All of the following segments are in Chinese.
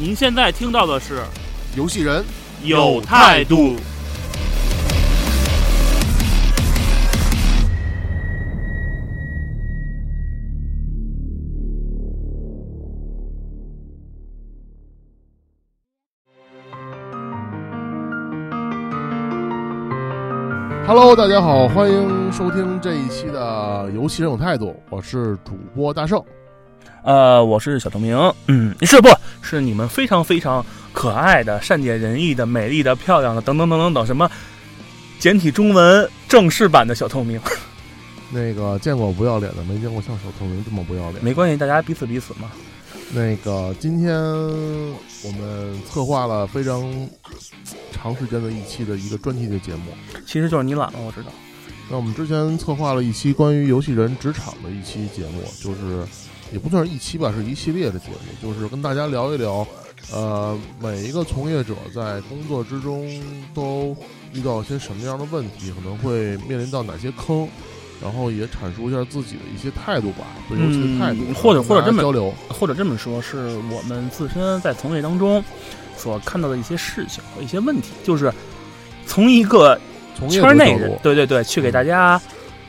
您现在听到的是游戏人有态度。Hello，大家好，欢迎收听这一期的《游戏人有态度》，我是主播大圣。呃，我是小透明，嗯，是不是你们非常非常可爱的、善解人意的、美丽的、漂亮的等等等等等什么简体中文正式版的小透明？那个见过不要脸的，没见过像小透明这么不要脸。没关系，大家彼此彼此嘛。那个今天我们策划了非常长时间的一期的一个专题的节目。其实就是你懒了，我知道。那我们之前策划了一期关于游戏人职场的一期节目，就是也不算是一期吧，是一系列的节目，就是跟大家聊一聊，呃，每一个从业者在工作之中都遇到一些什么样的问题，可能会面临到哪些坑，然后也阐述一下自己的一些态度吧，对游戏的态度，嗯或者或者这么交流。或者这么说，是我们自身在从业当中所看到的一些事情和一些问题，就是从一个从业圈内人者角度，对对对，去给大家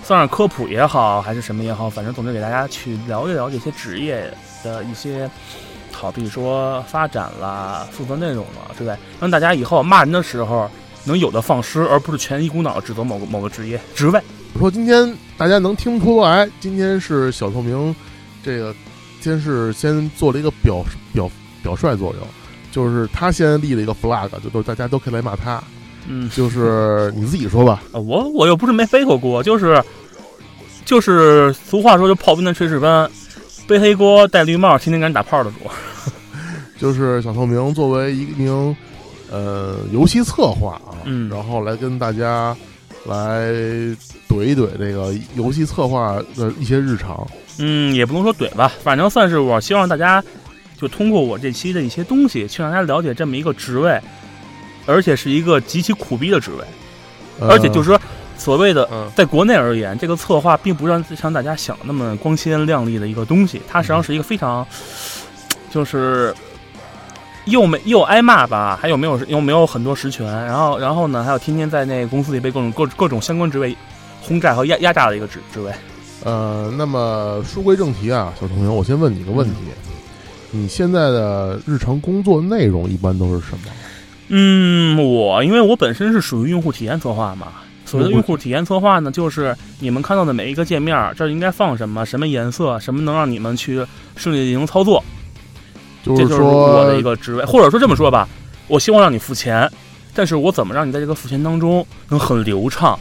算是科普也好，还是什么也好，反正总之给大家去聊一聊这些职业的一些，好比说发展啦、负责内容了之类，让大家以后骂人的时候能有的放矢，而不是全一股脑地指责某个某个职业职位。我说今天大家能听出来，今天是小透明，这个先是先做了一个表表表率作用，就是他先立了一个 flag，就都大家都可以来骂他，嗯，就是你自己说吧，呃我我又不是没背过锅，就是就是俗话说，就炮兵的炊事班，背黑锅戴绿帽，天天给人打炮的主。就是小透明作为一名呃游戏策划啊，嗯然后来跟大家来怼一怼这个游戏策划的一些日常。嗯，也不能说怼吧，反正算是我希望大家就通过我这期的一些东西，去让大家了解这么一个职位，而且是一个极其苦逼的职位，呃而且就是说所谓的。嗯在国内而言，这个策划并不让像大家想的那么光鲜亮丽的一个东西，它实际上是一个非常，就是又没又挨骂吧，还有没有又没有很多实权，然后然后呢，还有天天在那公司里被各种各各种相关职位轰炸和压压榨的一个职职位。呃，那么书归正题啊，小同学，我先问你一个问题：你现在的日常工作内容一般都是什么？嗯，我因为我本身是属于用户体验策划嘛，所谓的用户体验策划呢，就是你们看到的每一个界面，这儿应该放什么，什么颜色，什么能让你们去顺利地进行操作，这就是就是，我的一个职位，或者说这么说吧，我希望让你付钱，但是我怎么让你在这个付钱当中能很流畅，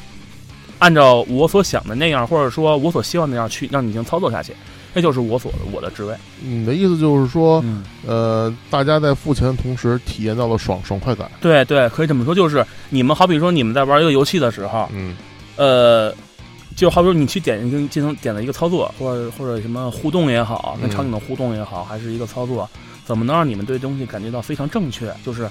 按照我所想的那样，或者说我所希望那样去让你进行操作下去，这就是我所我的职位。你的意思就是说，嗯，呃，大家在付钱的同时体验到了爽爽快感。对对，可以这么说，就是你们好比说你们在玩一个游戏的时候，嗯呃，就好比说你去点进进行点了一个操作，或者或者什么互动也好，跟嗯场景的互动也好，还是一个操作，怎么能让你们对东西感觉到非常正确？就是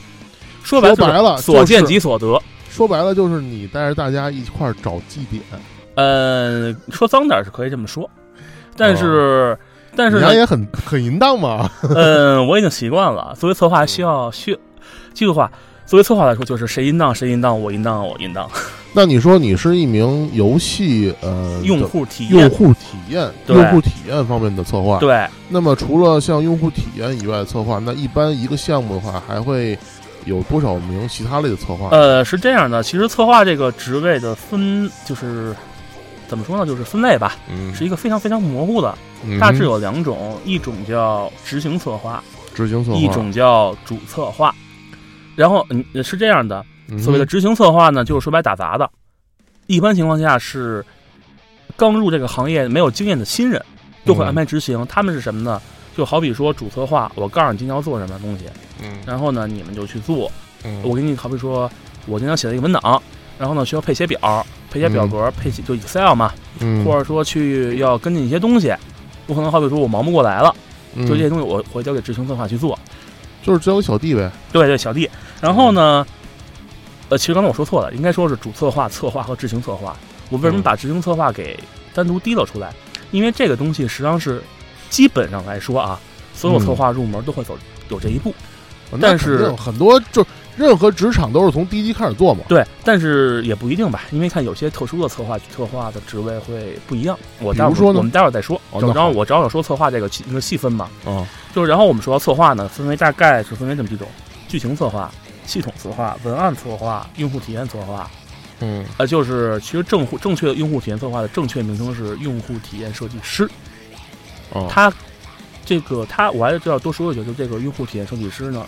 说白了说白了所见即所得。说白了就是你带着大家一块儿找绩点，呃，说脏点是可以这么说，但是、但是呢你，也很很淫荡嘛。嗯，我已经习惯了。作为策划，需要需这句话，作为策划来说，就是谁淫荡谁淫荡，我淫荡我淫荡，那你说你是一名游戏呃用户体验用户体验对用户体验方面的策划。对。那么除了像用户体验以外的策划，那一般一个项目的话，还会有多少名其他类的策划？呃，是这样的，其实策划这个职位的分就是怎么说呢，就是分类吧，嗯，是一个非常非常模糊的，嗯大致有两种，一种叫执行策划，执行策划，一种叫主策划。然后嗯是这样的，嗯所谓的执行策划呢，就是说白打杂的，一般情况下是刚入这个行业没有经验的新人，就会嗯安排执行。他们是什么呢？就好比说主策划，我告诉你今天要做什么东西，嗯然后呢你们就去做。嗯我给你好比说，我今天写了一个文档，然后呢需要配些表，配些表格，配写就 Excel 嘛，嗯或者说去要跟进一些东西，我可能好比说我忙不过来了，嗯就这些东西我会交给执行策划去做。就是交给小弟呗。对对，小弟。然后呢，呃，其实刚才我说错了，应该说是主策划、策划和执行策划。我为什么嗯把执行策划给单独提了出来？因为这个东西实际上是基本上来说啊，所有策划入门都会走有这一步。但是很多就任何职场都是从第一级开始做嘛。对，但是也不一定吧，因为看有些特殊的策划策划的职位会不一样。我待会说呢我们待会儿再说。然后我正好说策划这个细那个细分嘛，嗯，就是然后我们说到策划呢，分为大概是分为这么几种：剧情策划、系统策划、文案策划、用户体验策划。嗯呃，就是其实正户正确的用户体验策划的正确名称是用户体验设计师。哦，他这个他我还是要多说一句，就这个用户体验设计师呢，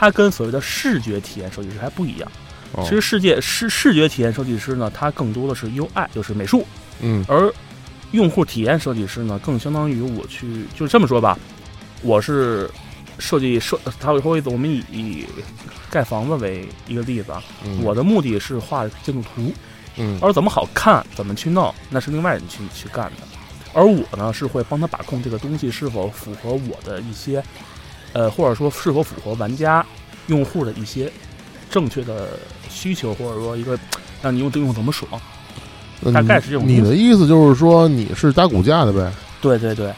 他跟所谓的视觉体验设计师还不一样。哦其实世界视视觉体验设计师呢，它更多的是 UI，就是美术，嗯而用户体验设计师呢，更相当于我去就是这么说吧，我是设计设，他会说我们以以盖房子为一个例子啊，嗯我的目的是画建筑图。嗯而怎么好看，怎么去弄，那是另外人去去干的。而我呢，是会帮他把控这个东西是否符合我的一些，呃，或者说是否符合玩家、用户的一些正确的需求，或者说一个让你用用怎么爽。大概是这种你的意思就是说你是搭骨架的呗，对对对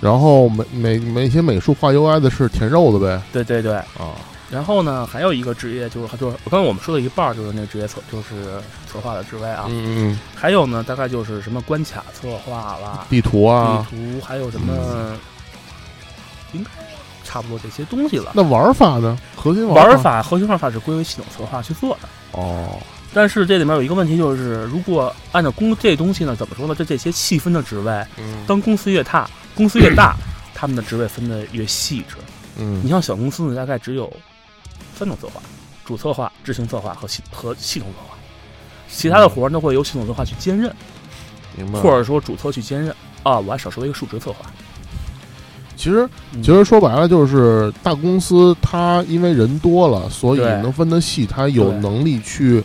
然后美美美些美术画 UI 的是填肉的呗。对对对。啊，然后呢，还有一个职业就是就是刚才我们说的一半儿就是那个职业策就是策划的职位啊，嗯嗯，还有呢，大概就是什么关卡策划啦、地图啊，地图，还有什么，应该差不多这些东西了。那玩法呢？核心玩法法核心玩法是归为系统策划去做的，哦，但是这里面有一个问题，就是如果按照公这东西呢，怎么说呢？这这些细分的职位，嗯当公司越大，公司越大，他们的职位分的越细致。嗯你像小公司呢，大概只有三种策划：主策划、执行策划和系和系统策划。其他的活儿呢会由系统策划去兼任，明白。或者说主策去兼任。啊，我还少说了一个数值策划。其实嗯其实说白了就是大公司它因为人多了，所以能分得细，它有能力去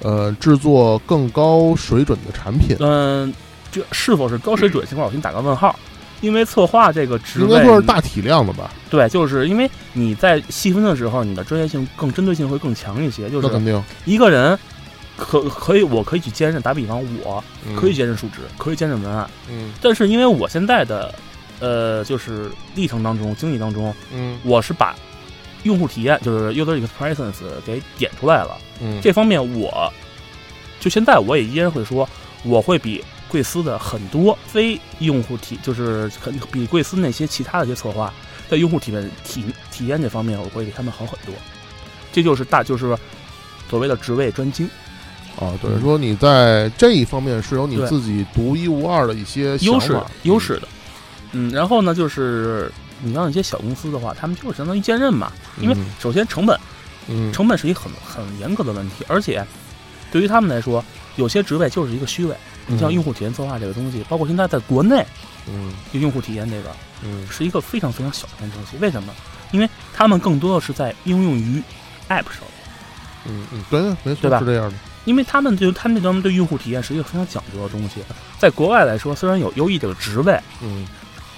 呃制作更高水准的产品。嗯，这是否是高水准这块儿，我先打个问号。因为策划这个职位，应该说是大体量的吧？对，就是因为你在细分的时候，你的专业性更针对性会更强一些。就是那肯定一个人可可以，我可以去兼任，打比方，我可以嗯兼任数值，可以兼任文案，嗯但是因为我现在的呃，就是历程当中、经历当中，嗯我是把用户体验，就是 user experience 给点出来了。嗯这方面我，就现在我也依然会说，我会比贵司的很多非用户体，就是很比贵司那些其他的一些策划，在用户体验体体验这方面，我会比他们好很多。这就是大，就是所谓的职位专精啊，等于说你在这一方面是有你自己独一无二的一些优势优势的。嗯，然后呢，就是你像一些小公司的话，他们就是相当于兼任嘛，因为嗯首先成本，嗯成本是一个很很严格的问题，而且对于他们来说，有些职位就是一个虚位。你像用户体验策划这个东西，包括现在在国内，嗯就用户体验这个嗯是一个非常非常小的东西。为什么？因为他们更多的是在应用于 App 上，嗯嗯，对，没错，对吧是这样的。因为他们就他们这方面对用户体验是一个非常讲究的东西。在国外来说，虽然有优异这个职位，嗯，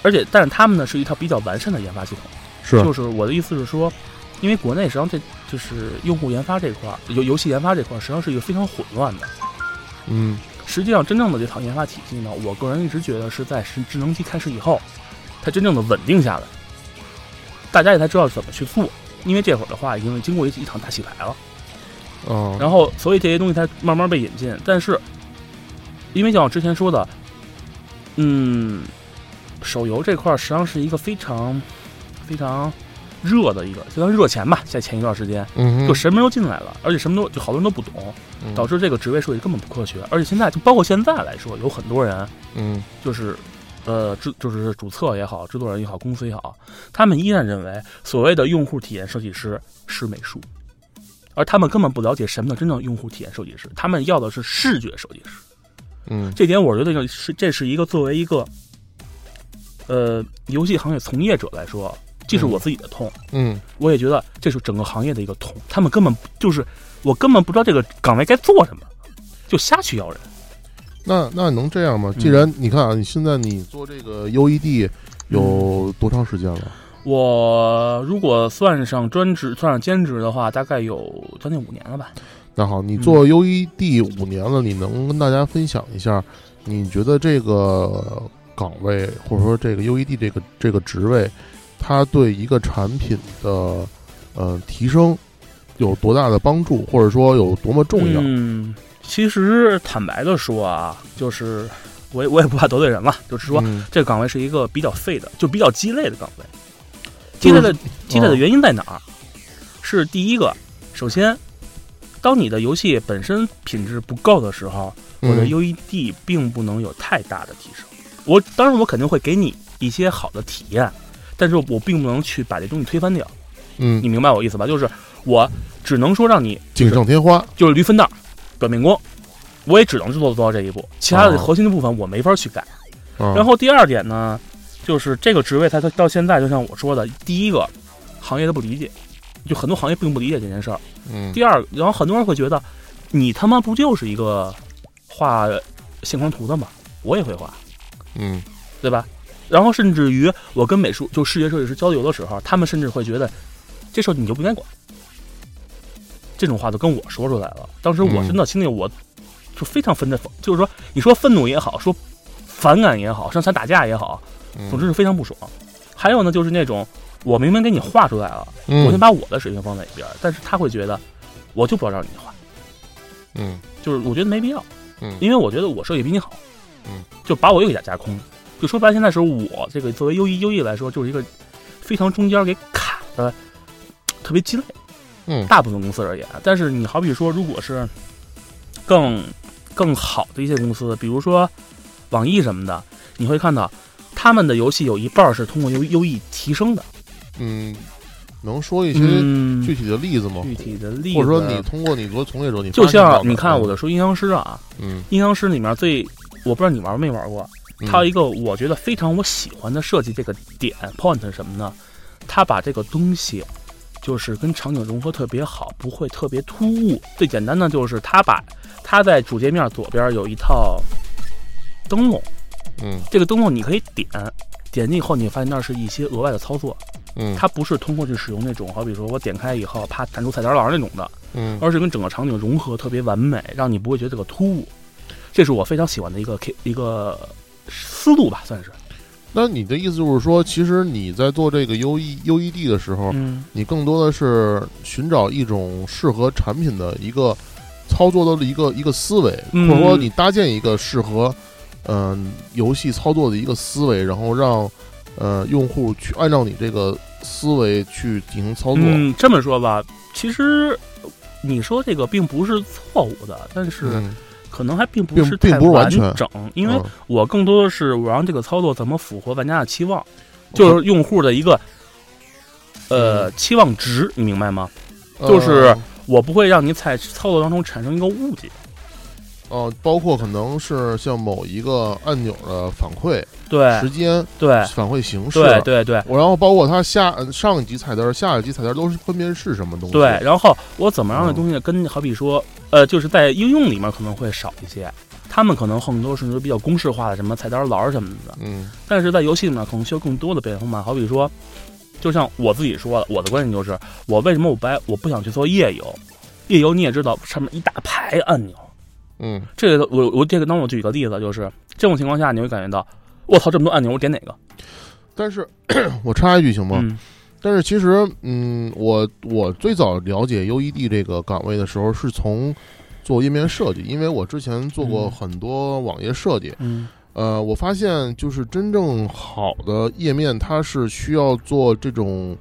而且但是他们呢是一套比较完善的研发系统。是就是我的意思是说，因为国内实际上这就是用户研发这块儿，游游戏研发这块儿实际上是一个非常混乱的。嗯实际上，真正的这套研发体系呢，我个人一直觉得是在是智能机开始以后，它真正的稳定下来，大家也才知道怎么去做。因为这会儿的话，已经经过一一场大洗牌了，哦，然后所以这些东西才慢慢被引进。但是，因为像我之前说的，嗯，手游这块实际上是一个非常非常热的一个，就当热钱吧，在前一段时间，嗯就什么都进来了，而且什么都就好多人都不懂，嗯导致这个职位设计根本不科学。而且现在就包括现在来说，有很多人嗯就是。呃，制就是主策也好，制作人也好，公司也好，他们依然认为所谓的用户体验设计师是美术，而他们根本不了解什么叫真正用户体验设计师，他们要的是视觉设计师。嗯这点我觉得这是这是一个作为一个呃，游戏行业从业者来说，这是我自己的痛，嗯我也觉得这是整个行业的一个痛。他们根本就是我根本不知道这个岗位该做什么，就瞎去要人。那那能这样吗？嗯既然你看啊，你现在你做这个 UED 有多长时间了？我如果算上专职、算上兼职的话，大概有将近五年了吧。那好，你嗯做 UED 五年了，你能跟大家分享一下，你觉得这个岗位或者说这个 UED 这个这个职位，它对一个产品的呃提升有多大的帮助，或者说有多么重要？嗯，其实坦白的说啊，就是我也 我也不怕得罪人了，就是说、嗯这个岗位是一个比较废的，就比较鸡肋的岗位。鸡肋的 鸡肋的原因在哪儿？是第一个，首先，当你的游戏本身品质不够的时候，我的嗯 UED 并不能有太大的提升。我当然我肯定会给你一些好的体验，但是我并不能去把这东西推翻掉。嗯你明白我意思吧？就是我只能说让你锦上添花，就是驴粪蛋儿、表面功，我也只能做做到这一步，其他的哦核心的部分我没法去改。啊然后第二点呢，就是这个职位它它到现在就像我说的，第一个行业的不理解，就很多行业并不理解这件事儿。嗯第二，然后很多人会觉得，你他妈不就是一个画线框图的吗？我也会画，嗯对吧？然后甚至于我跟美术就视觉设计师交流的时候，他们甚至会觉得这事儿你就不应该管。这种话都跟我说出来了，当时我嗯真的心里我就非常愤的，就是说你说愤怒也好，说反感也好，上台打架也好，嗯，总之是非常不爽。还有呢，就是那种我明明给你画出来了，嗯我先把我的水平放在一边儿，但是他会觉得我就不要让你画，嗯就是我觉得没必要，嗯因为我觉得我设计比你好，嗯，就把我又给架架空。就说白了，现在是我这个作为优异优异来说，就是一个非常中间给卡的，特别鸡肋。嗯大部分公司而言，但是你好比说，如果是更更好的一些公司，比如说网易什么的，你会看到他们的游戏有一半是通过优优异提升的。嗯，能说一些嗯，具体的例子吗？具体的例子，或者说你通过你做从业者，你就像你看我的说阴阳师啊，嗯，阴阳师里面最我不知道你玩没玩过，嗯它有一个我觉得非常我喜欢的设计这个点 point 是什么呢？它把这个东西就是跟场景融合特别好，不会特别突兀。最简单的就是它把它在主界面左边有一套灯笼，嗯这个灯笼你可以点，点进以后你发现那是一些额外的操作，嗯它不是通过去使用那种好比说我点开以后啪弹出菜单栏那种的，嗯而是跟整个场景融合特别完美，让你不会觉得这个突兀。这是我非常喜欢的一个 K 一个思路吧，算是。那你的意思就是说，其实你在做这个 U E U E D 的时候，嗯，你更多的是寻找一种适合产品的一个操作的一个一个思维，嗯或者说你搭建一个适合嗯、游戏操作的一个思维，然后让呃用户去按照你这个思维去进行操作。嗯，这么说吧，其实你说这个并不是错误的，但是嗯可能还并不是太并不是完整，因为嗯我更多的是我让这个操作怎么符合玩家的期望，就是用户的一个呃期望值，你明白吗？就是呃我不会让你在操作当中产生一个误解。哦，包括可能是像某一个按钮的反馈对时间、对反馈形式，对对对我然后包括它下呃上一级菜单、下一级菜单都是分别是什么东西。对，，然后我怎么让这嗯东西跟好比说，呃，就是在应用里面可能会少一些，他们可能很多是比较公式化的什么菜单栏什么的，嗯但是在游戏里面可能需要更多的变化，好比说，就像我自己说的，我的观点就是，我为什么我不爱我不想去做夜游？夜游你也知道，上面一大排按钮，嗯这个我我这个当我举个例子，就是这种情况下，你会感觉到，我操，这么多按钮，我点哪个？但是我插一句行吗？嗯但是其实，嗯，我我最早了解 UED 这个岗位的时候，是从做页面设计，因为我之前做过嗯很多网页设计。嗯呃，我发现就是真正好的页面，它是需要做这种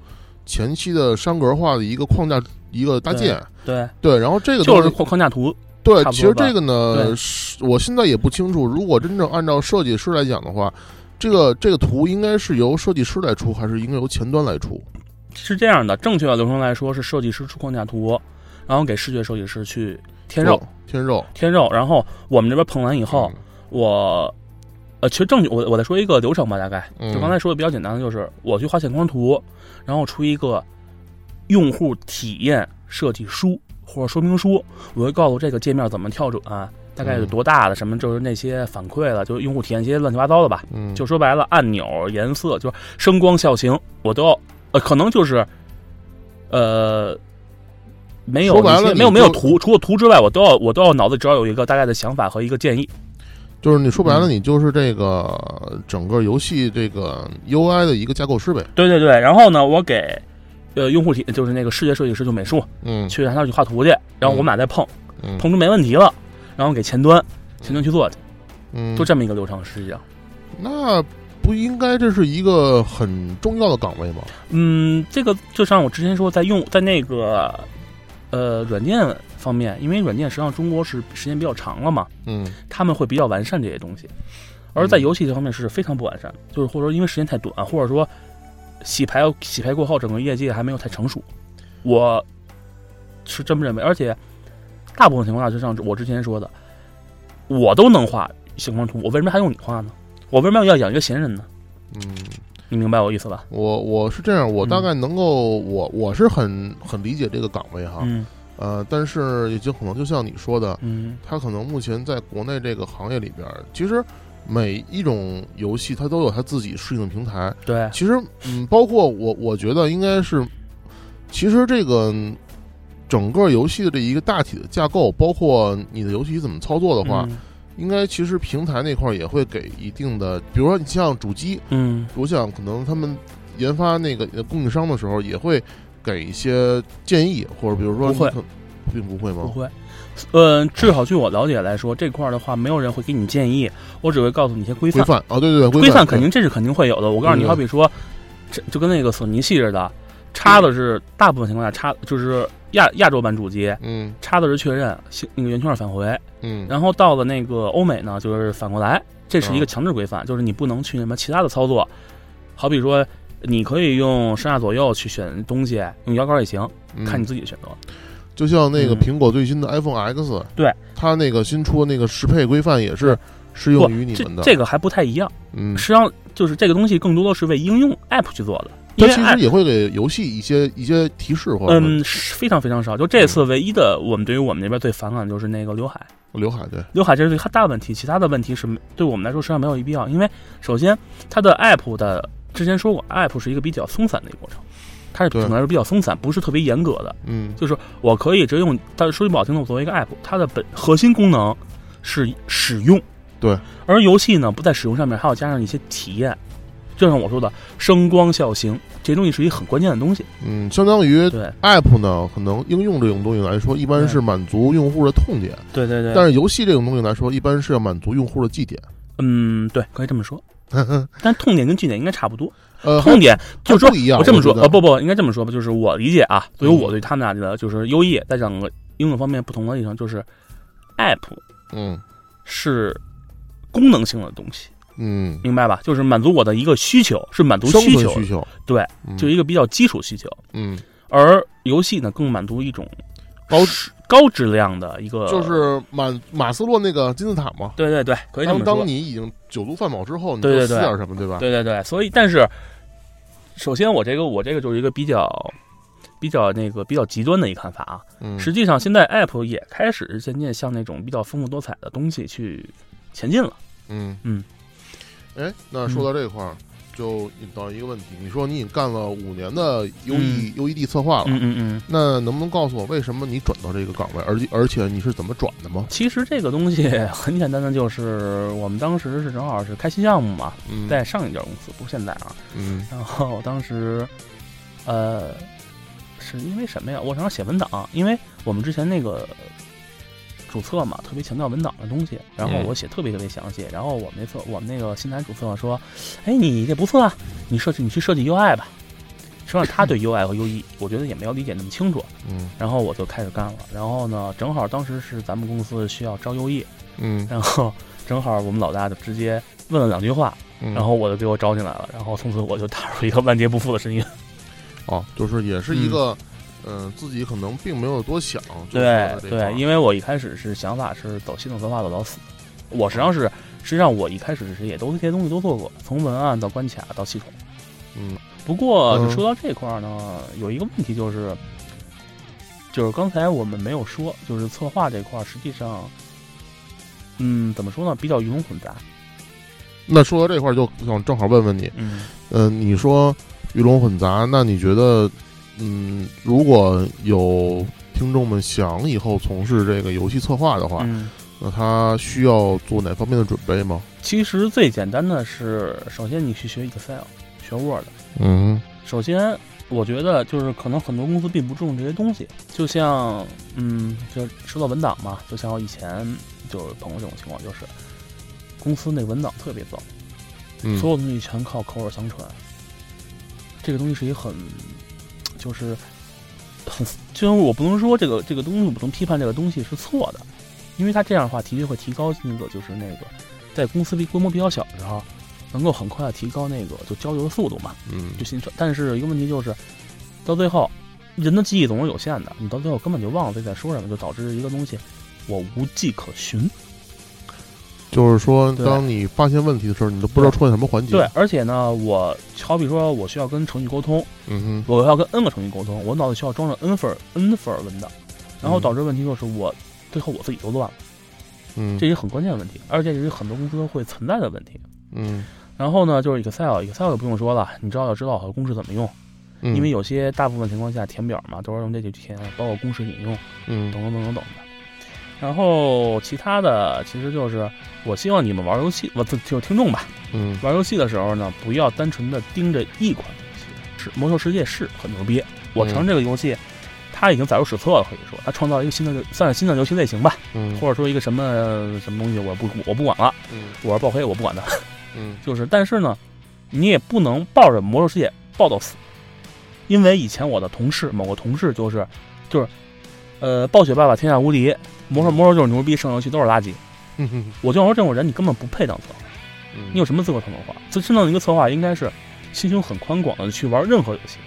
前期的栅格化的一个框架一个搭建。对，对，然后这个就是框框架图，对，其实这个呢，是我现在也不清楚。如果真正按照设计师来讲的话，这个这个图应该是由设计师来出，还是应该由前端来出？是这样的，正确的流程来说是设计师出框架图，然后给视觉设计师去添肉，添肉添肉，然后我们这边碰完以后，我呃，其实正我我再说一个流程吧，大概嗯就刚才说的比较简单的，就是我去画线框图，然后出一个用户体验设计书或者说明书，我会告诉这个界面怎么跳转、大概有多大的什么，就是那些反馈了，就是用户体验一些乱七八糟的吧。嗯，就说白了，按钮、颜色，就是声光效型，我都要，呃，可能就是，呃，没有没有没有图，除了图之外，我都要我都要脑子只要有一个大概的想法和一个建议。就是你说白了，嗯你就是这个整个游戏这个 UI 的一个架构师呗。对对对，然后呢，我给呃用户体就是那个视觉设计师就美术嗯。去让他去画图去，然后我们俩再碰，嗯。碰出没问题了，然后给前端前端去做去，嗯，就这么一个流程。实际上，那不应该这是一个很重要的岗位吗？嗯，这个就像我之前说，在用在那个呃软件方面，因为软件实际上中国是时间比较长了嘛，嗯。他们会比较完善这些东西，而在嗯。游戏这方面是非常不完善的，就是或者说因为时间太短，或者说洗牌洗牌过后，整个业界还没有太成熟，我是这么认为。而且大部分情况下，就像我之前说的，我都能画星光图，我为什么还用你画呢？我为什么要养一个闲人呢？嗯，你明白我意思吧？我我是这样，我嗯大概能够，我我是很很理解这个岗位哈，嗯呃，但是也就可能就像你说的，嗯他可能目前在国内这个行业里边，其实每一种游戏它都有它自己适应的平台。对，其实，嗯，包括我，我觉得应该是，其实这个嗯整个游戏的这一个大体的架构，包括你的游戏怎么操作的话，嗯应该其实平台那块儿也会给一定的，比如说你像主机，嗯我想可能他们研发那个呃供应商的时候也会给一些建议，或者比如说并不会吗？不会。呃，至少据我了解来说，这块儿的话，没有人会给你建议，我只会告诉你一些规范。规范啊，对对对，规范范肯定这是肯定会有的。我告诉你，好比说，这就跟那个索尼系似的，插的是大部分情况下插就是亚亚洲版主机嗯插的是确认那个圆圈返回，嗯，然后到了那个欧美呢，就是反过来，这是一个嗯强制规范，就是你不能去什么其他的操作，好比说。你可以用上下左右去选东西，用摇杆也行，嗯看你自己的选择。就像那个嗯。苹果最新的 iPhone X，对，它那个新出的那个适配规范也是适用于你们的。这个还不太一样，嗯，实际上就是这个东西更多的是为应用 App 去做的，它其实也会给游戏一些一些提示或者嗯，是非常非常少。就这次唯一的，我们对于我们那边最反感的就是那个刘海，刘海对，刘海这是最大问题，其他的问题是对我们来说实际上没有必要。因为首先它的 app 的之前说过，app 是一个比较松散的一个过程，它是对总的来说比较松散，不是特别严格的。嗯就是我可以直接用，但是说句不好听的，我作为一个 app，它的本核心功能是使用，对，而游戏呢不在使用上面，还要加上一些体验。就像我说的，声光效型这些东西是一个很关键的东西。嗯，相当于对 App 呢，可能应用这种东西来说，一般是满足用户的痛点，对对对但是游戏这种东西来说，一般是要满足用户的绩点。嗯，对，可以这么说。但痛点跟绩点应该差不多。呃，痛点就是说不一样我这么说，呃，不不，应该这么说吧，就是我理解啊，对于嗯我对他们俩的就是优异，在整个应用方面不同的地方，就是 App 嗯是功能性的东西，嗯，明白吧？就是满足我的一个需求，是满足需求，需求，对，嗯就一个比较基础需求。嗯，而游戏呢，更满足一种高质高质量的一个，就是马马斯洛那个金字塔嘛。对对对，可以这当么说当。你已经酒足饭饱之后，你就对对对撕点什么，对吧？对对对，所以但是，首先我这个我这个就是一个比较比较那个比较极端的一个看法啊。嗯，实际上，现在 App 也开始渐渐向那种比较丰富多彩的东西去前进了。嗯嗯。哎，那说到这块儿，就引到一个问题，你说你已经干了五年的 U E U E D 策划了，嗯嗯嗯。那能不能告诉我为什么你转到这个岗位，而且而且你是怎么转的吗？其实这个东西很简单的，就是我们当时是正好是开新项目嘛，嗯，在上一家公司，不是现在啊。嗯然后当时，呃，是因为什么呀？我正好写文档，因为我们之前那个主册嘛，特别强调文档的东西，然后嗯我写特别特别详细。然后我们那策，我们那个新来主策说：“哎，你这不错啊，你设计你去设计 UI 吧。”实际上他对 UI 和 UE，我觉得也没有理解那么清楚。嗯然后我就开始干了。然后呢，正好当时是咱们公司需要招 UE，嗯，然后正好我们老大就直接问了两句话，嗯然后我就给我招进来了。然后从此我就踏入一个万劫不复的深渊。哦，就是也是一个，嗯，自己可能并没有多想，对对，因为我一开始是想法是走系统策划走到死，我实际上是实实际上我一开始是也都这些东西都做过，从文案到关卡到系统。嗯不过说到这块儿呢，有一个问题就是，就是刚才我们没有说，就是策划这块儿实际上，嗯，怎么说呢，比较鱼龙混杂。那说到这块儿，就想正好问问你，嗯嗯、你说鱼龙混杂，那你觉得，嗯，如果有听众们想以后从事这个游戏策划的话，嗯，那他需要做哪方面的准备吗？其实最简单的是，首先你去学 Excel，学 Word。嗯首先，我觉得就是可能很多公司并不注重这些东西，就像嗯，就说到文档嘛，就像我以前就是碰过这种情况，就是公司那文档特别糟，嗯所有东西全靠口耳相传。这个东西是一个很，就是很，虽然我不能说这个这个东西，我不能批判这个东西是错的，因为它这样的话的确会提高那个就是那个在公司比规模比较小的时候，能够很快的提高那个就交流的速度嘛。嗯就新传。但是一个问题就是，到最后，人的记忆总是有限的，你到最后根本就忘了自己在说什么，就导致一个东西我无迹可寻。就是说，当你发现问题的时候，你都不知道出现什么环节。对，，而且呢，我好比说我需要跟程序沟通，嗯我要跟 N 个程序沟通，我脑子需要装着 N 份儿 N 份儿文档，然后嗯导致问题就是我最后我自己都乱了，嗯，这是很关键的问题，而且也是很多公司都会存在的问题。嗯然后呢，就是 Excel，Excel 就不用说了，你知道要知道好公式怎么用，嗯，因为有些大部分情况下填表嘛都是用这去填，包括公式引用。嗯等等等等等的。然后其他的其实就是，我希望你们玩游戏，我就就听众吧，嗯。玩游戏的时候呢，不要单纯的盯着一款游戏。是《魔兽世界》是很牛逼，我承认这个游戏，它已经载入史册了，可以说它创造了一个新的算是新的游戏类型吧，嗯。或者说一个什么什么东西，我不我不管了，嗯我是爆黑我不管它，嗯。就是但是呢，你也不能抱着《魔兽世界》抱到死，因为以前我的同事某个同事就是就是，呃，暴雪爸爸天下无敌，魔兽魔兽就是牛逼，剩下游戏都是垃圾。嗯哼我就想说这种人你根本不配当策划，嗯，你有什么资格当策划？这真正的一个策划应该是心胸很宽广的去玩任何游戏，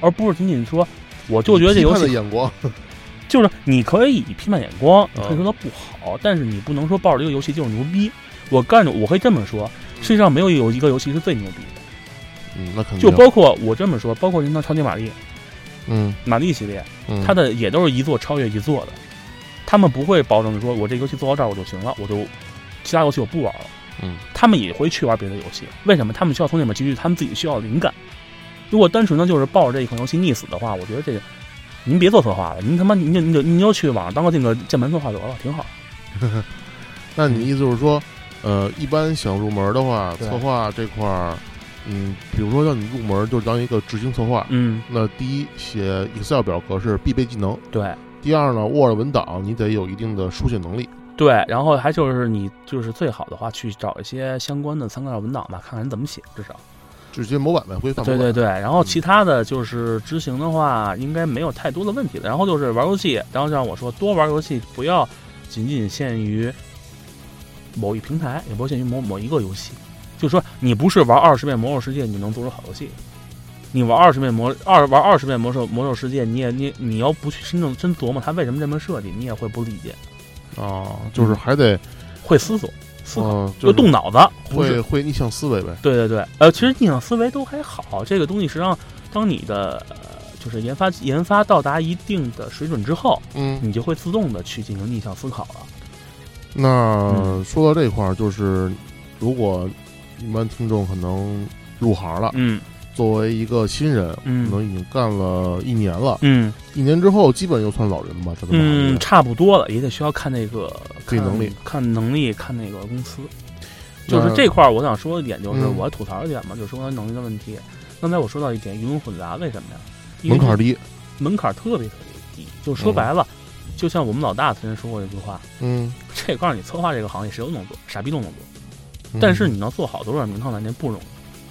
而不是仅仅说我就觉得这游戏眼光，就是你可以以批判眼光，你可以嗯说它不好，但是你不能说抱着这个游戏就是牛逼。我干着我可以这么说，世界上没有有一个游戏是最牛逼的。嗯，那肯定就包括我这么说，包括任天堂超级玛丽、嗯玛丽系列，嗯，它的也都是一座超越一座的，他们不会保证说我这游戏做到这儿我就行了，我就其他游戏我不玩了。嗯，他们也会去玩别的游戏，为什么？他们需要从里面汲取他们自己需要的灵感。如果单纯的就是抱着这一款游戏溺死的话，我觉得这个您别做策划了，您他妈您就您就您就去网上当个这个键盘策划得了，挺好。那你意思就是说，呃，一般想入门的话，策划这块儿，嗯，比如说让你入门就当一个执行策划，嗯，那第一写 Excel 表格是必备技能，对第二呢，Word 文档你得有一定的书写能力。对，然后还就是你就是最好的话去找一些相关的参考文档吧，看看人怎么写，至少。直接模板呗，规范。对对对，然后其他的就是执行的话，应该没有太多的问题的。然后就是玩游戏，然后像我说，多玩游戏，不要仅仅限于某一平台，也不限于某某一个游戏。就说你不是玩二十遍《魔兽世界》，你能做出好游戏。你玩二十遍魔二玩二十遍魔兽魔兽世界，你也你你要不去真正真琢磨它为什么这么设计，你也会不理解，啊，就是还得会思索思考，嗯，就动脑子，会会逆向思维呗。对对对，呃，其实逆向思维都还好，这个东西实际上，当你的呃就是研发研发到达一定的水准之后，嗯，你就会自动的去进行逆向思考了。那嗯。说到这块儿，就是如果一般听众可能入行了，嗯作为一个新人，可嗯能已经干了一年了，嗯一年之后基本又算老人吧，在这么行嗯，差不多了，也得需要看那个看能力，看能力，看那个公司。就是这块儿，我想说一点，就是嗯我吐槽一点嘛，就是说能力的问题。刚才我说到一点鱼龙混杂，为什么呀？门槛低，门槛特别特别低。就说白了，就像我们老大曾经说过一句话：嗯，这告诉你，策划这个行业谁都能做，傻逼都能做。嗯但是你能做好多少名堂难念不容易。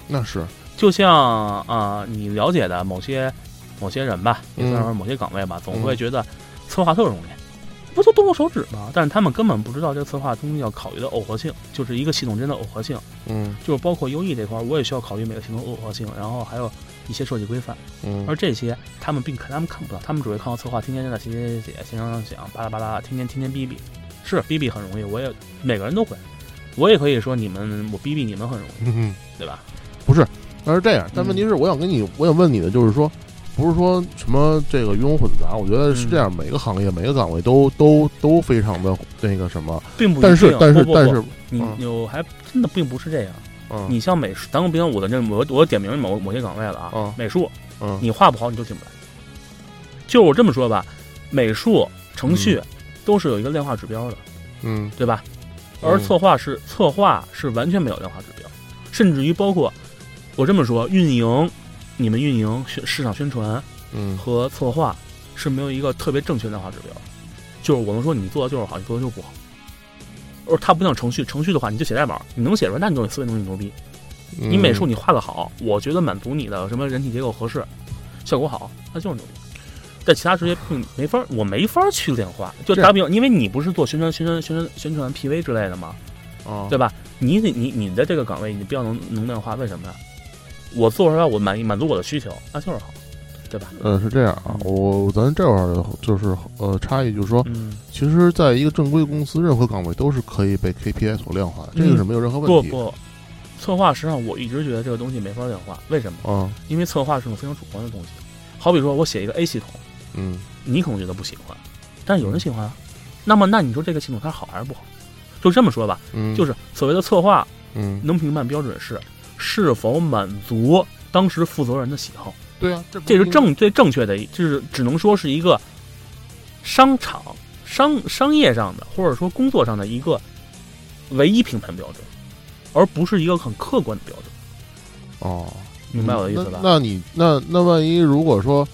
那是，就像啊、呃你了解的某些某些人吧，也算是嗯某些岗位吧，总会觉得策划特容易，不就动动手指吗？但是他们根本不知道这个策划中间要考虑的耦合性，就是一个系统之间的耦合性，嗯。就是包括优异这块儿，我也需要考虑每个系统的耦合性，然后还有一些设计规范，嗯。而这些他们并看他们看不到，他们只会看到策划天天在写写写写，写想想想，巴拉巴拉，天天天天逼逼，是逼逼很容易，我也每个人都会。我也可以说你们我逼逼你们很容易，嗯，对吧？那是这样，但问题是，我想跟你，我想问你的就是说，不是说什么这个鱼龙混杂，我觉得是这样，每个行业每个岗位都都都非常的那个什么，并不一但是但是不不不但是，你嗯有还真的并不是这样。嗯，你像美术，咱们比方我的那我我点名某某些岗位了啊，嗯美术嗯你画不好你就进不来。就我这么说吧，美术、程序都是有一个量化指标的，嗯对吧？而嗯策划是策划是完全没有量化指标，甚至于包括我这么说，运营，你们运营宣市场宣传嗯和策划是没有一个特别正确的量化指标，就是我能说你做的就是好，你做的就是不好。而它不像程序，程序的话你就写代码，你能写出来，那你就思维能力牛逼。嗯，你美术你画的好，我觉得满足你的什么人体结构合适，效果好，那就是牛逼。在其他职业并没法，我没法去量化。就打比方，因为你不是做宣传、宣传、宣传、宣传 PV 之类的吗？哦，对吧？你你你你的这个岗位，你比较能能量化，为什么呀？我做出来，我满意满足我的需求，那就是好，对吧？呃，是这样啊，我咱这块儿就是呃差异，就是说，嗯，其实，在一个正规公司，任何岗位都是可以被 KPI 所量化的，这个是没有任何问题。不不，策划实际上我一直觉得这个东西没法量化，为什么？啊，因为策划是种非常主观的东西。好比说我写一个 A 系统，嗯你可能觉得不喜欢，但是有人喜欢啊。那么，那你说这个系统它好还是不好？就这么说吧，嗯，就是所谓的策划嗯，能评判标准是是否满足当时负责人的喜好，对啊，这这是正最正确的，就是只能说是一个商场商商业上的或者说工作上的一个唯一评判标准，而不是一个很客观的标准。哦，明白我的意思吧？那那你那那万一如果说，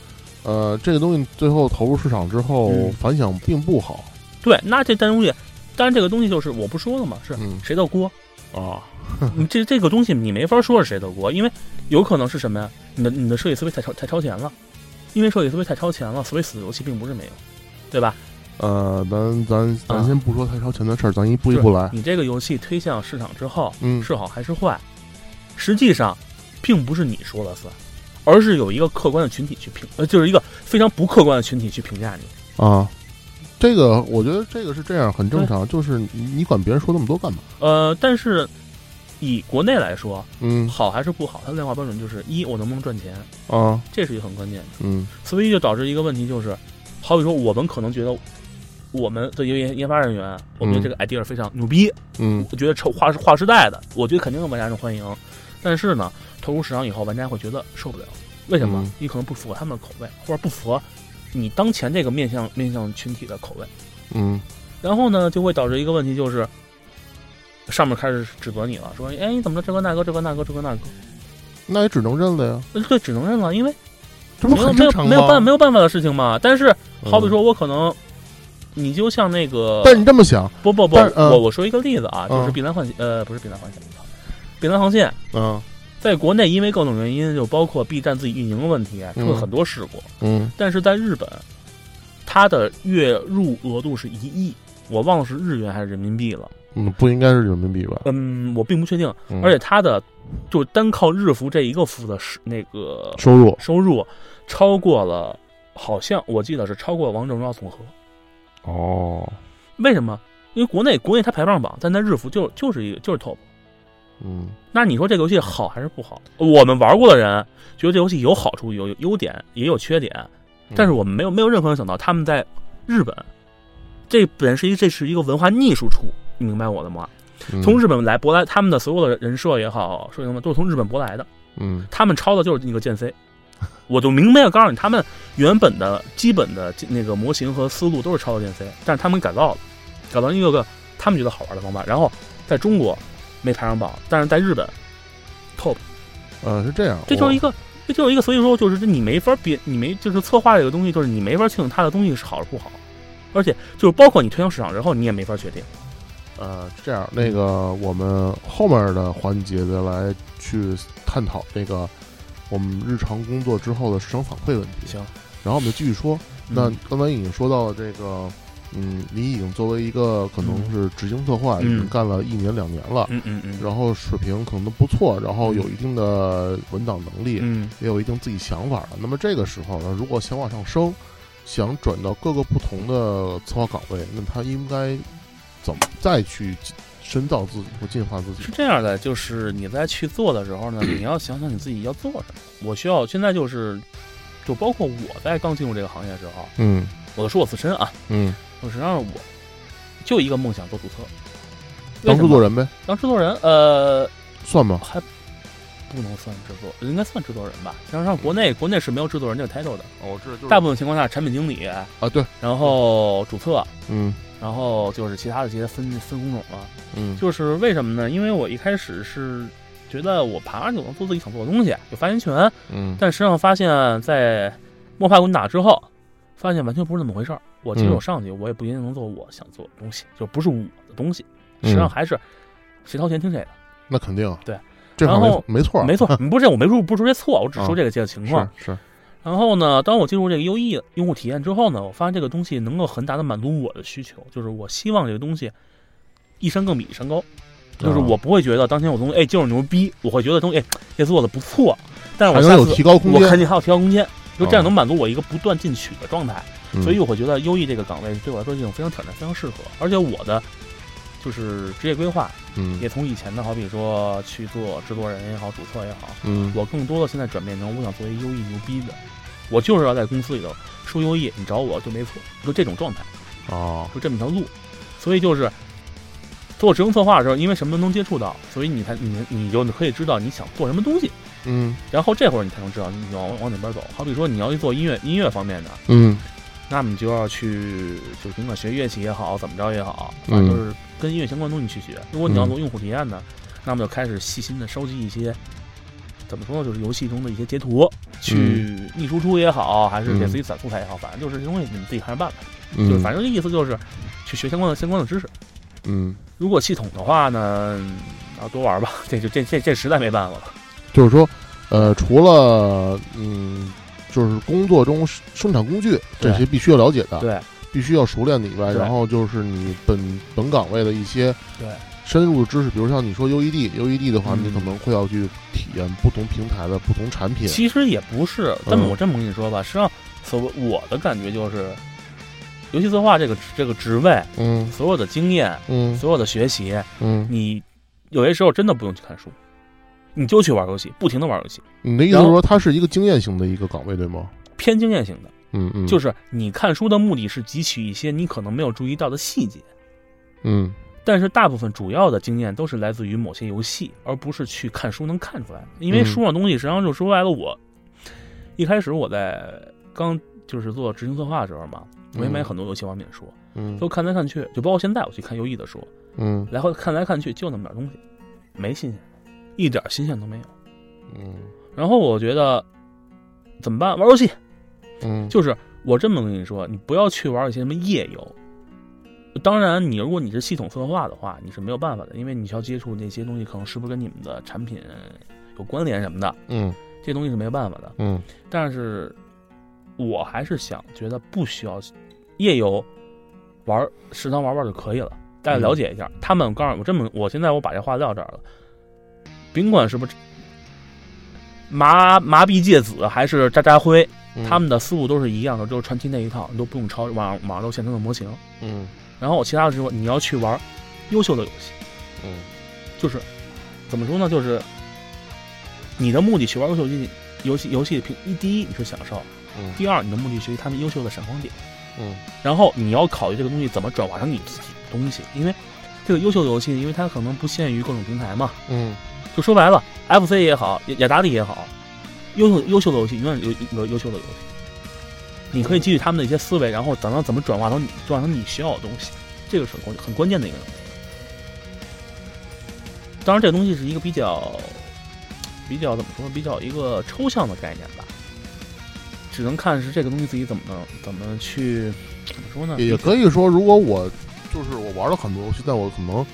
呃，这个东西最后投入市场之后、嗯反响并不好，对，那这单东西，当然这个东西就是我不说了嘛，是嗯谁的锅？啊，你 这这个东西你没法说是谁的锅，因为有可能是什么呀？你的你的设计思维太超太超前了，因为设计思维太超前了，所以死游戏并不是没有，对吧？呃，咱咱咱啊先不说太超前的事儿，咱一步一步来。你这个游戏推向市场之后，嗯是好还是坏，实际上并不是你说了算，而是有一个客观的群体去评，呃，就是一个非常不客观的群体去评价你。啊，这个我觉得这个是这样，很正常。就是你你管别人说那么多干嘛？呃，但是以国内来说，嗯。好还是不好，它的量化标准就是一，我能不能赚钱，啊。这是一个很关键的。嗯。所以就导致一个问题，就是，好比说我们可能觉得我们的研研发人员，我们觉得这个 idea 非常牛逼，嗯。我觉得超划划时代的，我觉得肯定有玩家受欢迎。但是呢，投入市场以后，玩家会觉得受不了，为什么？嗯？你可能不符合他们的口味，或者不符合你当前这个面向面向群体的口味。嗯。然后呢，就会导致一个问题，就是上面开始指责你了，说，哎，你怎么这个那个这个那个这个那个？那也只能认了呀，呃对，只能认了，因为这不没有没有很正常吗？没有办没有办法的事情嘛。但是好比嗯，说，我可能，你就像那个，但你这么想，不不不，我我说一个例子啊，就是嗯碧蓝幻呃不是碧蓝幻线，碧蓝航线嗯在国内因为各种原因，就包括 B 站自己运营的问题，出了嗯很多事故。嗯但是在日本，它的月入额度是一亿，我忘了是日元还是人民币了。嗯，不应该是人民币吧？嗯，我并不确定。嗯而且它的就单靠日服这一个服的是那个收入收入，超过了，好像我记得是超过了王者荣耀总和。哦，为什么？因为国内国内它排行榜，但它日服就就是一个就是 top。嗯那你说这个游戏好还是不好？我们玩过的人觉得这游戏有好处、有有优点，也有缺点，但是我们没有没有任何人想到他们在日本，这本是一这是一个文化逆输出，你明白我的吗？嗯从日本来舶来，他们的所有的人设也好，说什么都是从日本舶来的，嗯他们抄的就是那个剑 C。我就明白的告诉你，他们原本的基本的那个模型和思路都是抄的剑 C，但是他们改造了，改造一个个他们觉得好玩的方法，然后在中国没排上榜，但是在日本 top，呃是这样，这就是一个，这就是一个，所以说就是你没法别，你没就是策划这个东西，就是你没法确定它的东西是好是不好，而且就是包括你推向市场之后，你也没法确定。呃是这样，那个我们后面的环节再来去探讨这个我们日常工作之后的市场反馈问题。行，然后我们就继续说。嗯那刚才已经说到了这个，嗯，你已经作为一个可能是执行策划，嗯已经干了一年两年了，嗯嗯嗯，然后水平可能都不错，然后有一定的文档能力，嗯也有一定自己想法了。那么这个时候呢，如果想往上升，想转到各个不同的策划岗位，那他应该怎么再去深造自己或进化自己是？这样的，就是你在去做的时候呢，你要想想你自己要做什么。我需要现在就是，就包括我在刚进入这个行业的时候，嗯我说我自身啊，嗯，我实际上我就一个梦想做主策，当制作人呗，当制作人，呃，算吗？还不能算制作，应该算制作人吧。实际上国内国内是没有制作人这个 title 的，哦，我知道，就是大部分情况下产品经理，啊，对，然后主策，嗯然后就是其他的这些分分工种了。嗯，就是为什么呢？因为我一开始是觉得我爬上去我能做自己想做的东西，有发言权，嗯但实际上发现，在摸爬滚打之后，发现完全不是那么回事儿。我即使我上去，我也不一定能做我想做的东西，就不是我的东西。实际上还是谁掏钱听谁的。那肯定，对，这话没然后没错，没错，不是这我没说不是说这错，我只啊说这个这个情况。是是，然后呢，当我进入这个优异用户体验之后呢，我发现这个东西能够很大的满足我的需求，就是我希望这个东西一山更比一山高，就是啊我不会觉得当前我东西哎就是牛逼，我会觉得东西哎这做的不错，但是我下次提高空间，我肯定还有提高空间，就这样啊。能满足我一个不断进取的状态，嗯。所以我会觉得优异这个岗位对我来说是一种非常挑战、非常适合，而且我的就是职业规划嗯。也从以前的好比说去做制作人也好、主策也好，嗯。我更多的现在转变成我想做一优异牛逼的，我就是要在公司里头说优异，你找我就没错，就这种状态，哦。就这么一条路。所以就是做职能策划的时候，因为什么都能接触到，所以你才你你就可以知道你想做什么东西，嗯。然后这会儿你才能知道你要往哪边走。好比说你要去做音乐音乐方面的，嗯那么你就要去就尽管学乐器也好，怎么着也好，嗯反正就是跟音乐相关的东西去学。如果你要嗯做用户体验呢，那么就开始细心的收集一些。怎么说呢？就是游戏中的一些截图，去逆输出也好，还是给自己攒素材也好，反正就是这东西你们自己看着办吧。嗯，就是反正这意思就是去学相关的相关的知识。嗯，如果系统的话呢，啊多玩吧，这就这这这实在没办法了。就是说，呃，除了嗯，就是工作中生生产工具这些必须要了解的，对。必须要熟练的以外，然后就是你本本岗位的一些对。深入的知识，比如像你说 UED，UED 的话，嗯。你可能会要去体验不同平台的不同产品。其实也不是，但嗯我这么跟你说吧，实际上所谓我的感觉就是，游戏策划这个这个职位，嗯。所有的经验，嗯。所有的学习，嗯，你有些时候真的不用去看书，你就去玩游戏，不停的玩游戏，你的意思是说它是一个经验型的一个岗位，对吗？偏经验型的。嗯嗯，就是你看书的目的是汲取一些你可能没有注意到的细节，嗯但是大部分主要的经验都是来自于某些游戏，而不是去看书能看出来的。因为嗯书上东西实际上就说白了，我一开始我在刚就是做执行策划的时候嘛，我也买很多游戏方面的书，嗯都看来看去，就包括现在我去看优异的书，嗯然后看来看去就那么点东西，没新鲜的，一点新鲜都没有。嗯然后我觉得怎么办？玩游戏，嗯，就是我这么跟你说，你不要去玩一些什么夜游。当然，你如果你是系统策划的话，你是没有办法的，因为你需要接触那些东西，可能是不是跟你们的产品有关联什么的，嗯这些东西是没有办法的。嗯但是，我还是想觉得不需要夜游，玩食堂玩玩就可以了。大家了解一下，他们告诉我这么，我现在我把这话撂这儿了，甭管是不是麻麻痹芥子还是渣渣灰，嗯，他们的思路都是一样的，就是传奇那一套，你都不用抄，网网上都现成的模型。嗯。然后其他的时候你要去玩优秀的游戏，嗯。就是怎么说呢？就是你的目的去玩优秀游戏，游戏游戏平一第一你是享受，嗯。第二你的目的学习他们优秀的闪光点，嗯。然后你要考虑这个东西怎么转化成你自己的东西，因为这个优秀的游戏，因为它可能不限于各种平台嘛，嗯就说白了，FC 也好，雅雅达利也好，优秀优秀的游戏永远有有优秀的游戏。你可以基于他们的一些思维，然后等到怎么转化成你转化成你需要的东西，这个是很关很关键的一个东西。当然，这个东西是一个比较比较怎么说，比较一个抽象的概念吧，只能看是这个东西自己怎么能怎么去怎么说呢？也也可以说，如果我就是我玩了很多游戏，但我可能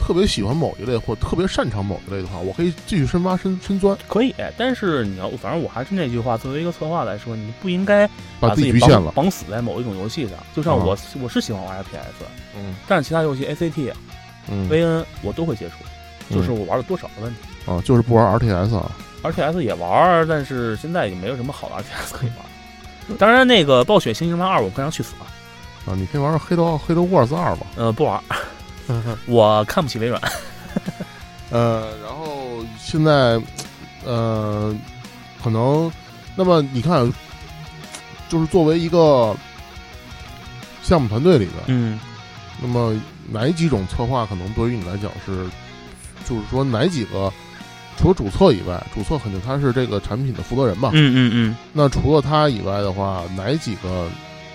特别喜欢某一类或特别擅长某一类的话，我可以继续深挖深深钻，可以，但是你要，反正我还是那句话，作为一个策划来说，你不应该把自己局限了。绑死在某一种游戏上。就像啊我，我是喜欢玩 FPS，嗯但是其他游戏 ACT、嗯 VN 我都会接触，就是我玩了多少的问题。啊，就是不玩 RTS 啊。RTS 也玩，但是现在也没有什么好的 RTS 可以玩。当然，那个暴雪新英雄二我更想去死了，啊，你可以玩黑道黑道 Wars 二吧？呃，不玩，我看不起微软。呃，然后现在，呃，可能，那么你看，就是作为一个项目团队里边，嗯，那么哪几种策划可能对于你来讲是，就是说哪几个，除了主策以外，主策肯定他是这个产品的负责人嘛，嗯嗯嗯。那除了他以外的话，哪几个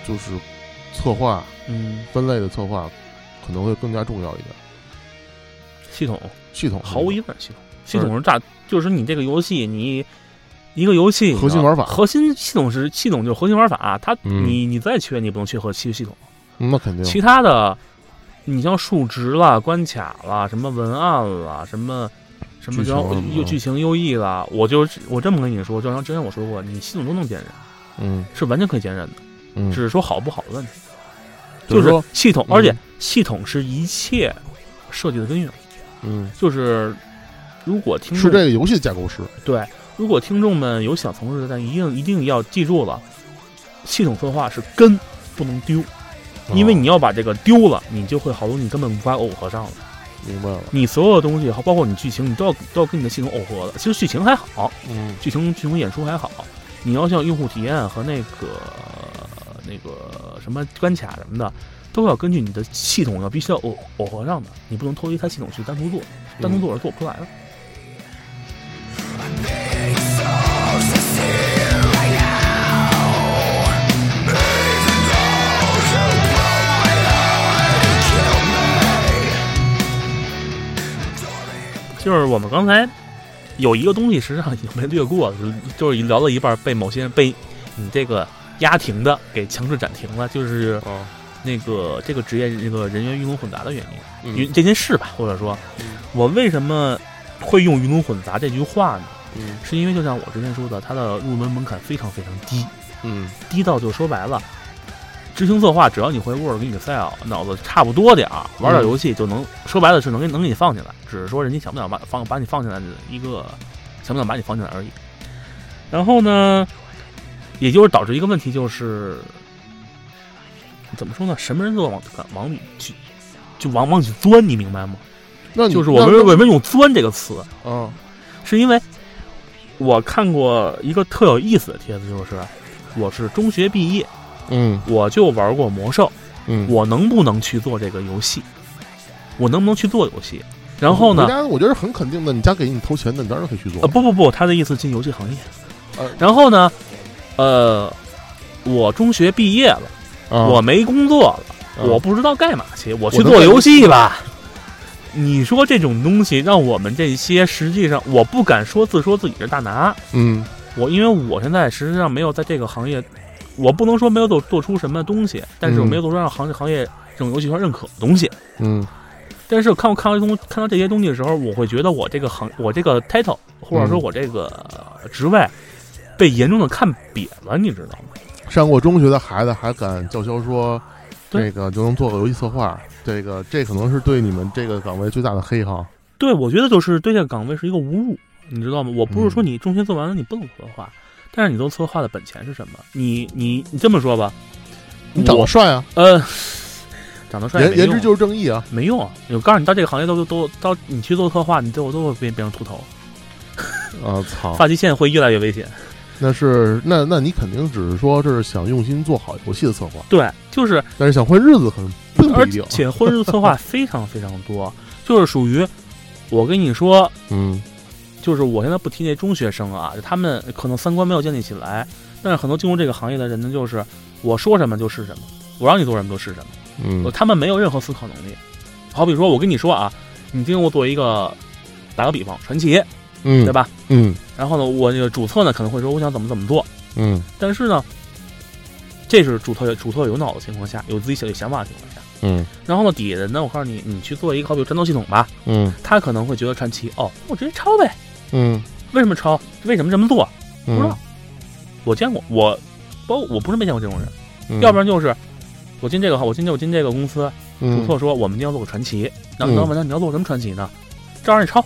就是策划嗯，分类的策划可能会更加重要一点？系统。系统毫无疑问，系统。系统是大，就是你这个游戏你。一个游戏核心玩法。核心系统是系统就是核心玩法，它嗯。你你再缺你不能缺核心系统，嗯那肯定，其他的，你像数值啦、关卡啦、什么文案啦、什么什么叫又剧情优异啦，我就我这么跟你说，就像之前我说过，你系统都能兼任，嗯。是完全可以兼任的，嗯，只是说好不好的问题。就是说，系统，嗯而且系统是一切设计的根源。嗯，就是如果听众是这个游戏的架构师，对，如果听众们有想从事的，但一定一定要记住了，系统策划是根不能丢，因为哦你要把这个丢了，你就会好多你根本无法耦合上了。明白了，你所有的东西，包括你剧情，你都要都要跟你的系统耦合的。其实剧情还好，嗯剧情剧情演出还好，你要像用户体验和那个那个什么关卡什么的，都要根据你的系统要必须要耦耦合上的，你不能脱离它系统去单独做，单独做是做不出来的。就是我们刚才有一个东西，实际上已经被略过了，就是聊到一半被某些人被你这个压停的给强制暂停了，就是哦，那个这个职业这个人员鱼龙混杂的原因，这件事吧，或者说嗯。我为什么会用鱼龙混杂这句话呢？嗯。是因为就像我之前说的，它的入门门槛非常非常低，嗯。低到就说白了，执行策划只要你会 Word 跟 Excel，脑子差不多点儿，玩点游戏就能，说白了是能给能给你放进来，只是说人家想不想把放把你放进来的一个想不想把你放进来而已。然后呢，也就是导致一个问题就是，怎么说呢？什么人都往往里去，就往往里钻，你明白吗？那就是我们那为什么用“钻”这个词，嗯，是因为我看过一个特有意思的帖子，就是我是中学毕业，嗯我就玩过魔兽，嗯，我能不能去做这个游戏？我能不能去做游戏？然后呢？家我觉得很肯定的，你家给你投钱的，你当然可以去做呃，。不不不，他的意思进游戏行业。呃然后呢？呃，我中学毕业了，啊。我没工作了，啊。我不知道干嘛去，我去做游戏吧。你说。这种东西，让我们这些实际上，我不敢说自说自己是大拿，嗯。我因为我现在实际上没有在这个行业，我不能说没有做做出什么东西，但是我嗯。没有做出让行行业这种游戏圈认可的东西。嗯。但是我看我看到东看到这些东西的时候，我会觉得我这个行我这个 title 或者说嗯我这个呃职位被严重的看扁了，你知道吗？上过中学的孩子还敢叫嚣说，这个就能做个游戏策划，这个这可能是对你们这个岗位最大的黑哈。对，我觉得就是对这个岗位是一个侮辱，你知道吗？我不是说嗯你中学做完了你不能策划，但是你做策划的本钱是什么？你你你这么说吧，你长得帅啊，呃，长得帅颜颜值就是正义啊。没用啊！我告诉你，到这个行业都都到你去做策划，你最后都会变变成秃头，啊操！发际线会越来越危险。那是那那你肯定只是说这是想用心做好游戏的策划，对，就是但是想混日子可能并不而一定。且混日子策划非常非常多，就是属于我跟你说，嗯。就是我现在不提那中学生啊，他们可能三观没有建立起来，但是很多进入这个行业的人呢，就是我说什么就是什么，我让你做什么就是什么，嗯。他们没有任何思考能力。好比说，我跟你说啊，你今天我做一个，打个比方，传奇，嗯，对？吧？嗯然后呢，我那个主策呢可能会说我想怎么怎么做，嗯但是呢，这是主策主策有脑的情况下，有自己想有想法的情况下。嗯然后呢，底下人呢，我告诉你，你去做一个好比战斗系统吧，嗯他可能会觉得传奇哦，我直接抄呗。嗯为什么抄？为什么这么做？不知嗯道，我见过，我包我不是没见过这种人，嗯，要不然就是我进这个我进这我进这个公司，主嗯策说我们一定要做个传奇，然后嗯老板问他你要做什么传奇呢？照样你抄，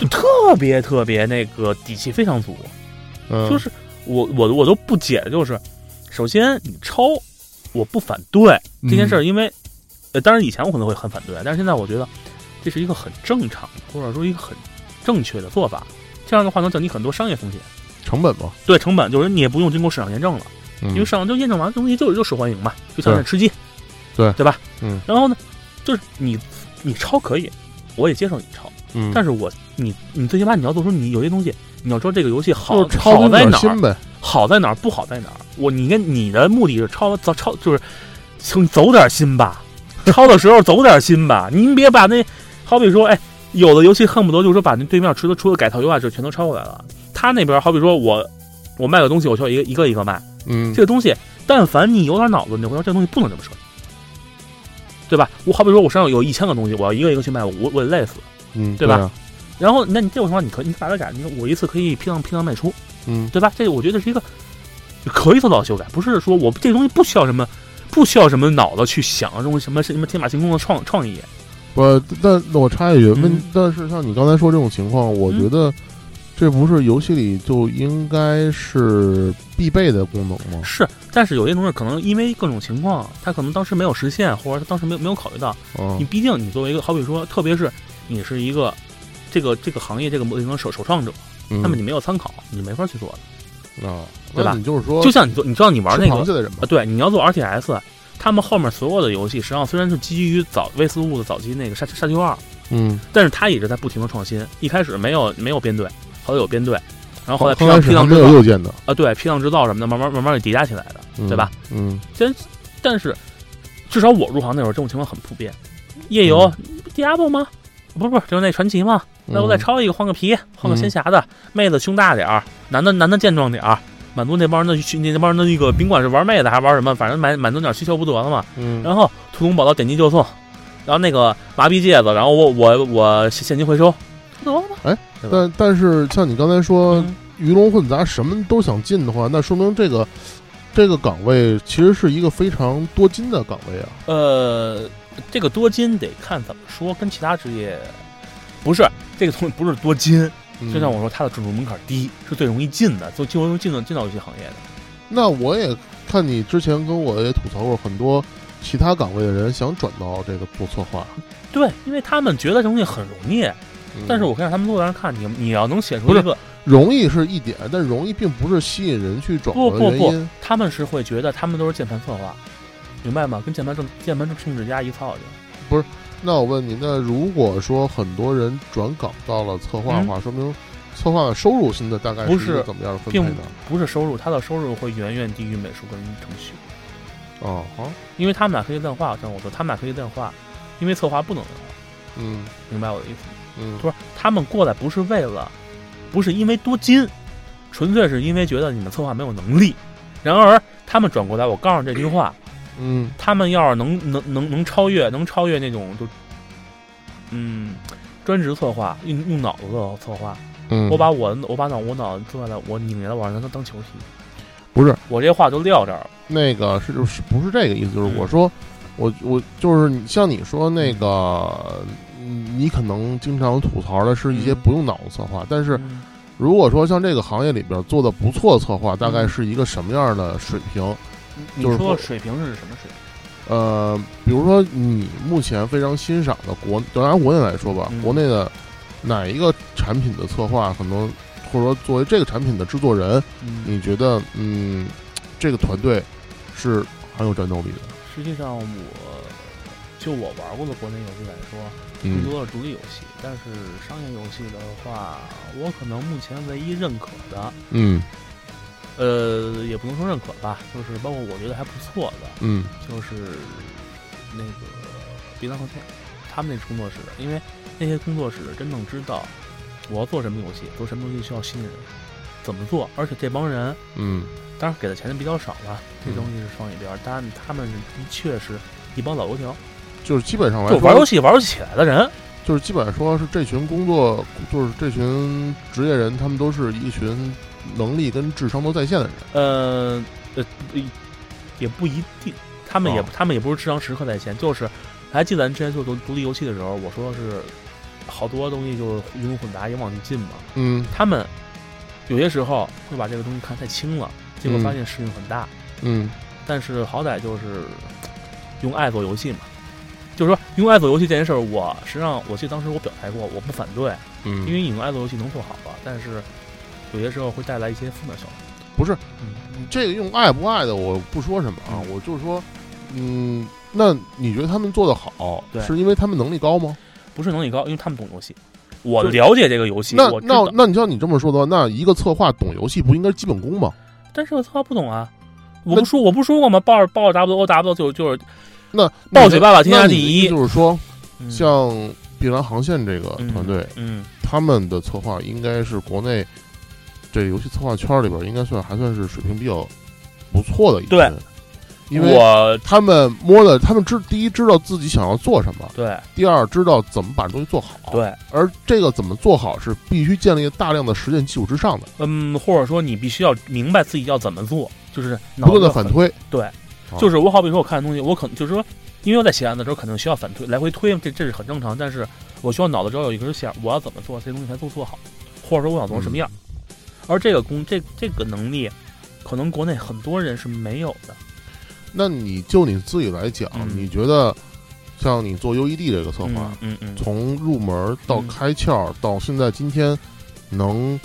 就特别特别那个底气非常足，嗯。就是我我我都不解的就是，首先你抄，我不反对这件事儿，因为呃，当然以前我可能会很反对，但是现在我觉得这是一个很正常的，或者说一个很正确的做法。这样的话能降低很多商业风险，成本嘛，对成本就是你也不用经过市场验证了，嗯。因为市场就验证完东西就就受欢迎嘛，就像对。那吃鸡，对。对吧？嗯。然后呢，就是你你抄可以，我也接受你抄，嗯，但是我你你最起码你要做出你有些东西，你要知道这个游戏好好在哪儿，好在哪儿，不好在哪儿。我你跟你的目的是抄走抄，就是请走点心吧，抄的时候走点心吧。您别把那好比说，哎，有的游戏恨不得就是说把那对面除了除了改套优化就全都抄过来了。他那边好比说我我卖个东西，我需要一个一个一个卖。嗯这个东西，但凡你有点脑子，你会知道这东西不能这么设计，对吧？我好比说我身上有一千个东西，我要一个一个去卖，我我得累死。嗯，对吧啊？然后，那你这种情况，你可你把它改，你说我一次可以批量批量卖出，嗯对吧？这个我觉得是一个可以做到修改，不是说我这东西不需要什么，不需要什么脑子去想这种什么什么天马行空的创创意。不，但那我插一句，那嗯，但是像你刚才说这种情况，我嗯觉得这不是游戏里就应该是必备的功能吗？是，但是有些东西可能因为各种情况，他可能当时没有实现，或者他当时没有没有考虑到。嗯你毕竟你作为一个，好比说，特别是你是一个这个这个行业这个模型的首首创者，嗯那么你没有参考，你没法去做的。啊，对吧那你就是说，就像你做，你知道你玩那个吃螃蟹的人吧啊，，对，你要做 RTS，他们后面所有的游戏实际上虽然是基于早威斯路的早期那个沙沙丘二，嗯，但是他一直在不停的创新。一开始没有没有编队，后来有编队，然后后来批刚开始还量批量制造有右键的，啊，对，批量制造什么的，慢慢慢慢给叠加起来的，嗯对吧？？嗯但但是至少我入行那会儿，这种情况很普遍。夜游、嗯 Diablo 吗？不是不是，就是那传奇嘛。那我再嗯抄一个，换个皮，换个仙侠的，妹子胸大点儿，男的男的健壮点儿，满足那帮人的需那帮人的那个，甭管是玩妹子还是玩什么，反正满满足点需求不得了嘛。嗯，然后屠龙宝刀点击就送，然后那个麻痹戒指，然后我我我现现金回收，得了吗？哎但但是像你刚才说嗯鱼龙混杂，什么都想进的话，那说明这个这个岗位其实是一个非常多金的岗位啊。呃，这个多金得看怎么说，跟其他职业不是这个东西不是多金，嗯就像我说，它的准入门槛低，是最容易进的，就就容易进到进到游戏行业的。那我也看你之前跟我也吐槽过很多其他岗位的人想转到这个做策划，对，因为他们觉得这东西很容易，嗯但是我可以让他们路上看你，你要能写出不是一个，容易是一点，但容易并不是吸引人去转不不不的原因。，他们是会觉得他们都是键盘策划，明白吗？跟键盘政键盘政治家一操去。不是那我问你，那如果说很多人转岗到了策划的话，说明策划的收入现在大概是怎么样的分配？不是收入，他的收入会远远低于美术跟程序，哦，好，因为他们俩可以量化。像我说，他们俩可以量化，因为策划不能量化，嗯明白我的意思吗？嗯不是，他们过来不是为了，不是因为多金，纯粹是因为觉得你们策划没有能力。然而，他们转过来，我告诉你这句话，嗯他们要是能能能能超越，能超越那种就，嗯，专职策划，用用脑子的策划。嗯，我把我我把脑我脑子坐下来，我拧下来，我让他当球踢。不是我这话就撂这儿了。那个是就是不是这个意思，就是嗯我说，我我就是像你说那个，嗯你可能经常吐槽的是一些嗯不用脑子策划，但是嗯如果说像这个行业里边做的不错的策划，大概嗯是一个什么样的水平？你就是说说水平是什么水平？呃，比如说你目前非常欣赏的国，就拿国内来说吧，嗯国内的哪一个产品的策划，可能或者说作为这个产品的制作人，嗯，你觉得嗯，这个团队是很有战斗力的？实际上我就我玩过的国内游戏来说，更嗯多的独立游戏，但是商业游戏的话，我可能目前唯一认可的，嗯呃，也不能说认可吧，就是包括我觉得还不错的，嗯就是那个别当和天，他们那工作室的，因为那些工作室真正知道我要做什么游戏，做什么东西需要新人，怎么做，而且这帮人嗯当然给的钱比较少了，这东西是放一边儿，但他们的确是一帮老油条，就是基本上来就玩游，戏玩不起来的人。就是基本上说是这群工作，就是这群职业人，他们都是一群能力跟智商都在线的人。呃呃，也不一定，他们也、哦他们也不是智商时刻在线，就是还记得咱之前做独独立游戏的时候，我说是好多东西就是鱼龙混杂，也往里进嘛。嗯他们有些时候会把这个东西看太轻了，结果嗯发现事情很大。嗯但是好歹就是用爱做游戏嘛，就是说用爱做游戏这件事儿，我实际上我记得当时我表态过，我不反对，嗯，因为你用爱做游戏能做好吧，但是有些时候会带来一些负面效果。不是嗯，你这个用爱不爱的，我不说什么啊，我就是说，嗯，那你觉得他们做的好，对是因为他们能力高吗？不是能力高，因为他们懂游戏。我了解这个游戏，那我那那你像你这么说的话，那一个策划懂游戏不应该是基本功吗？但是我策划不懂啊！我不说我不说过吗？抱着抱着 W O W 就就是那暴雪爸爸天下第一就是说，嗯。像碧蓝航线这个团队，嗯。他们的策划应该是国内这游戏策划圈里边应该算还算是水平比较不错的一对，因为我他们摸的，他们知第一知道自己想要做什么，对。第二知道怎么把东西做好。，对。而这个怎么做好是必须建立大量的实践基础之上的，嗯，或者说你必须要明白自己要怎么做，就是不断的反推。对。啊，就是我好比说我看的东西，我可能就是说，因为我在写案子的时候肯定需要反推来回推，这这是很正常。但是我需要脑子中有一根线，我要怎么做这些东西才都做好，或者说我想做成什么样。而这个功这这个能力，可能国内很多人是没有的。那你就你自己来讲，嗯你觉得像你做 UED 这个策划，嗯嗯嗯，从入门到嗯开窍到现在今天，能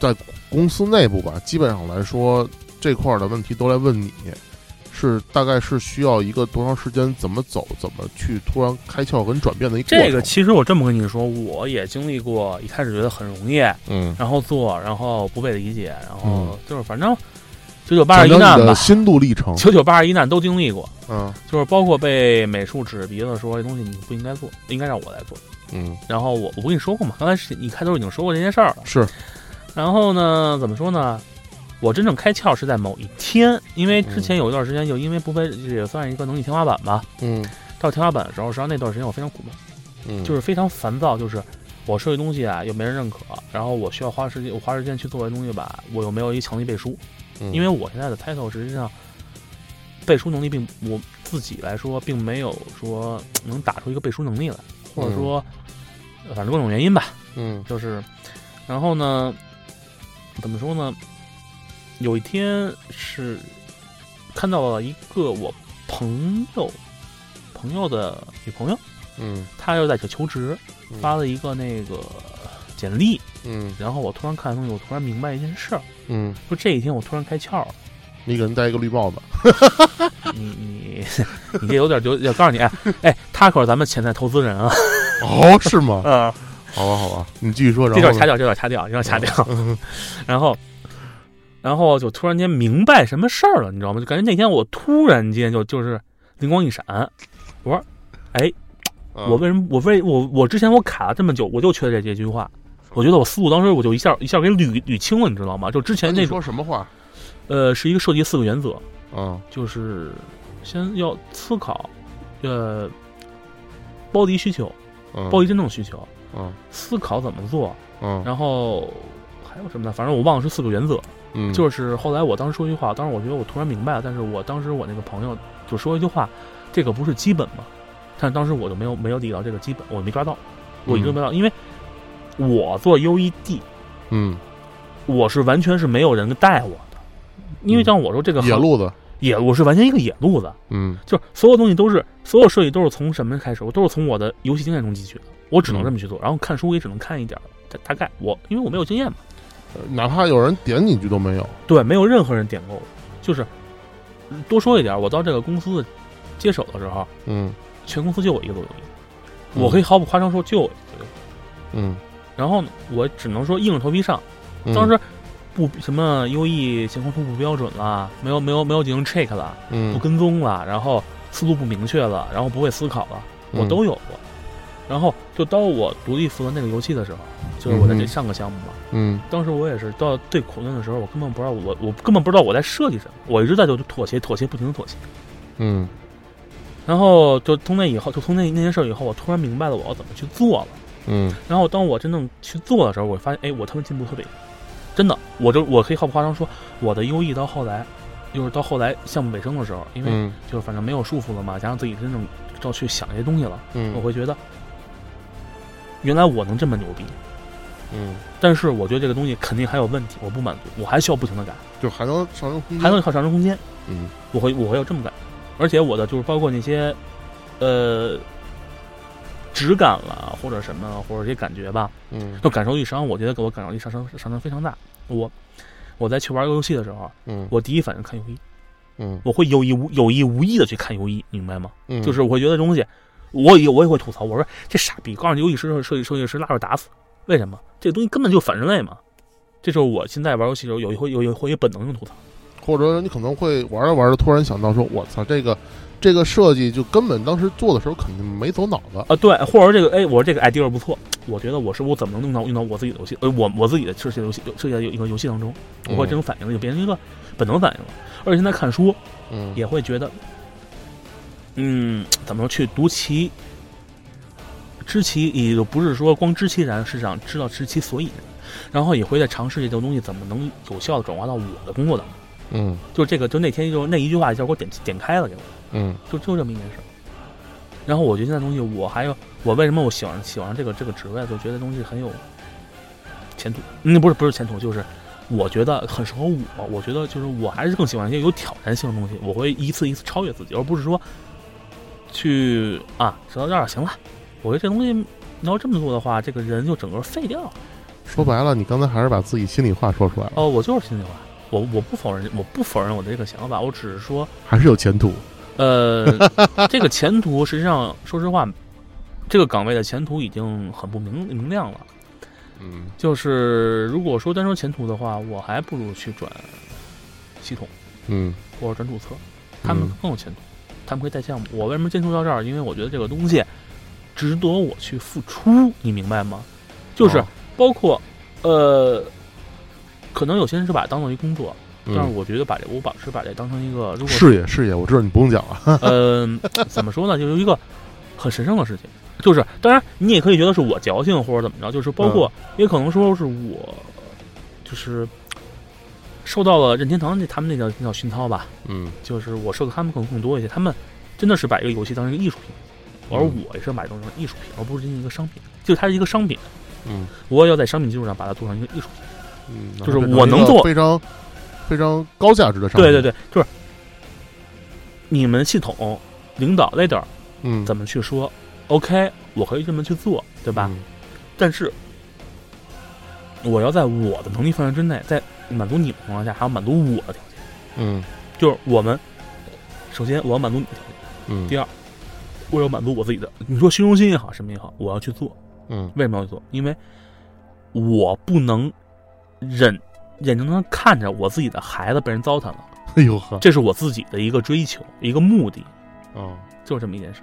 在公司内部吧，基本上来说这块儿的问题都来问你，是大概是需要一个多长时间，怎么走，怎么去突然开窍跟转变的一个这个其实我这么跟你说，我也经历过，一开始觉得很容易，嗯，然后做，然后不被理解，然后嗯就是反正九九八十一难吧，心路历程，九九八十一难都经历过。嗯就是包括被美术指鼻子说这东西你不应该做，应该让我来做。嗯，然后我我不跟你说过吗？刚才是你开头已经说过这件事儿了。是，然后呢，怎么说呢？我真正开窍是在某一天，因为之前有一段时间就因为不被也算是一个能力天花板吧。嗯。到天花板的时候，实际上那段时间我非常苦闷，嗯，就是非常烦躁，就是我设计东西啊又没人认可，然后我需要花时间，我花时间去做这东西吧，我又没有一强力背书，嗯。因为我现在的 title 实际上背书能力并我自己来说并没有说能打出一个背书能力来，或者说、呃反正各种原因吧，嗯。就是，然后呢，怎么说呢？有一天是看到了一个我朋友朋友的女朋友，嗯她又在求求职，嗯发了一个那个简历，嗯然后我突然看东西，我突然明白一件事儿，嗯，说这一天我突然开窍了。你给人戴一个绿帽子，你你你这有点就要告诉你，哎 哎，他可是咱们潜在投资人啊！哦，是吗？啊，好吧，好吧，你继续说，这段掐掉，这段掐掉，这段掐掉。然后，然后就突然间明白什么事儿了，你知道吗？就感觉那天我突然间就就是灵光一闪，我说，哎，嗯我为什么我为我我之前我卡了这么久，我就缺这这句话。我觉得我思路当时我就一下一下给捋捋清了，你知道吗？就之前那说什么话？呃，是一个设计四个原则，嗯就是先要思考，呃，包敌需求，嗯，包敌真正需求，嗯思考怎么做，嗯然后还有什么呢？反正我忘了是四个原则。嗯，就是后来我当时说一句话，当时我觉得我突然明白了，但是我当时我那个朋友就说一句话，这个不是基本吗？但当时我就没有没有理到这个基本，我没抓到，我一直没抓到，因为我做 UED，嗯。我是完全是没有人带我的，因为像我说这个行野路子，野，我是完全一个野路子，嗯。就是所有东西都是所有设计都是从什么开始，我都是从我的游戏经验中汲取的，我只能这么去做，然后看书也只能看一点大概，我因为我没有经验嘛。哪怕有人点你一句都没有，对，没有任何人点过我。就是多说一点，我到这个公司接手的时候，嗯全公司就我一个做游戏，嗯我可以毫不夸张说就我一个做游戏。嗯，然后呢，我只能说硬着头皮上。嗯当时不什么 UE 线框图不标准了，没有没有没有进行 check 了，不嗯跟踪了，然后思路不明确了，然后不会思考了，我嗯都有过。然后就当我独立负责那个游戏的时候，就是我在这上个项目嘛，嗯。当时我也是到最苦难的时候，我根本不知道我我根本不知道我在设计什么，我一直在就妥协妥协不停的妥协。嗯。然后就从那以后，就从那那件事以后，我突然明白了我要怎么去做了。嗯。然后当我真正去做的时候，我发现，哎，我他妈进步特别。大，真的，我就我可以毫不夸张说，我的优异到后来，就是到后来项目尾声的时候，因为嗯。就是反正没有束缚了嘛，加上自己真正要去想这些东西了，我嗯会觉得，原来我能这么牛逼。嗯，但是我觉得这个东西肯定还有问题，我不满足，我还需要不停的改，就还能上升空间，还能靠上升空间。嗯。我会我会有这么改，而且我的就是包括那些，呃，质感了，或者什么，或者这些感觉吧，嗯。就感受力实际上我觉得给我感受力上升上升非常大。我我在去玩游戏的时候，嗯。我第一反应看游戏，嗯。我会有意无有意无意的去看游戏，明白吗？嗯，就是我会觉得这东西，我也我也会吐槽，我说这傻逼，告诉游戏师设计设计师拉着打死，为什么？这东西根本就反人类嘛。这就是我现在玩游戏的时候有一回有一回有本能性吐槽。或者你可能会玩着玩着突然想到说，我操，这个这个设计就根本当时做的时候肯定没走脑子。啊，对，或者说这个，哎，我说这个 idea 不错，我觉得我是我怎么能用到用到我自己的游戏，呃，我我自己的设计的游戏设计的一个游戏当中，我会这种反应就变成一个本能反应了。而且现在看书嗯也会觉得，嗯，怎么说去读其知其，也就不是说光知其然，是想知道知其所以然，然后也会在尝试这种东西怎么能有效的转化到我的工作当中。嗯就这个，就那天就那一句话一下给我点点开了，给我。嗯就就这么一件事。然后我觉得现在东西，我还有我为什么我喜欢喜欢这个这个职位，就觉得东西很有前途。嗯，不是不是前途，就是我觉得很适合我。我觉得就是我还是更喜欢一些有挑战性的东西，我会一次一次超越自己，而不是说去啊走到这儿行了。我觉得这东西你要这么做的话，这个人就整个废掉了。说白了，你刚才还是把自己心里话说出来了，哦，我就是心里话，我我不否认，我不否认我的这个想法，我只是说。还是有前途。呃，这个前途实际上，说实话，这个岗位的前途已经很不明明亮了。嗯就是如果说单说前途的话，我还不如去转系统嗯或者转注册，他们嗯更有前途，他们可以带项目。我为什么坚持到这儿？因为我觉得这个东西值得我去付出，你明白吗？就是哦包括呃，可能有些人是把它当做一工作，但是嗯，我觉得把这我保持把这当成一个，如果事业事业，我知道你不用讲了。嗯，怎么说呢？就是一个很神圣的事情。就是，当然你也可以觉得是我矫情或者怎么着，就是包括、也可能说是我，就是受到了任天堂那他们那叫那叫熏陶吧，嗯就是我受的他们可能更多一些。他们真的是把一个游戏当成一个艺术品，而嗯我也是把它当成艺术品，而不是一个商品。就是它是一个商品，嗯我也要在商品基础上把它做成一个艺术品。嗯，就是我能做非常非常高价值的商品。对对对，就是你们系统领导 leader 嗯，怎么去说？OK，我可以这么去做，对吧？嗯？但是我要在我的能力范围之内，在满足你们的情况下，还要满足我的条件。嗯就是我们首先我要满足你的条件，嗯第二我要满足我自己的。你说虚荣心也好，什么也好，我要去做。嗯为什么要去做？因为我不能忍眼睁睁看着我自己的孩子被人糟蹋了，哎呦呵，这是我自己的一个追求，一个目的，哦。就是这么一件事。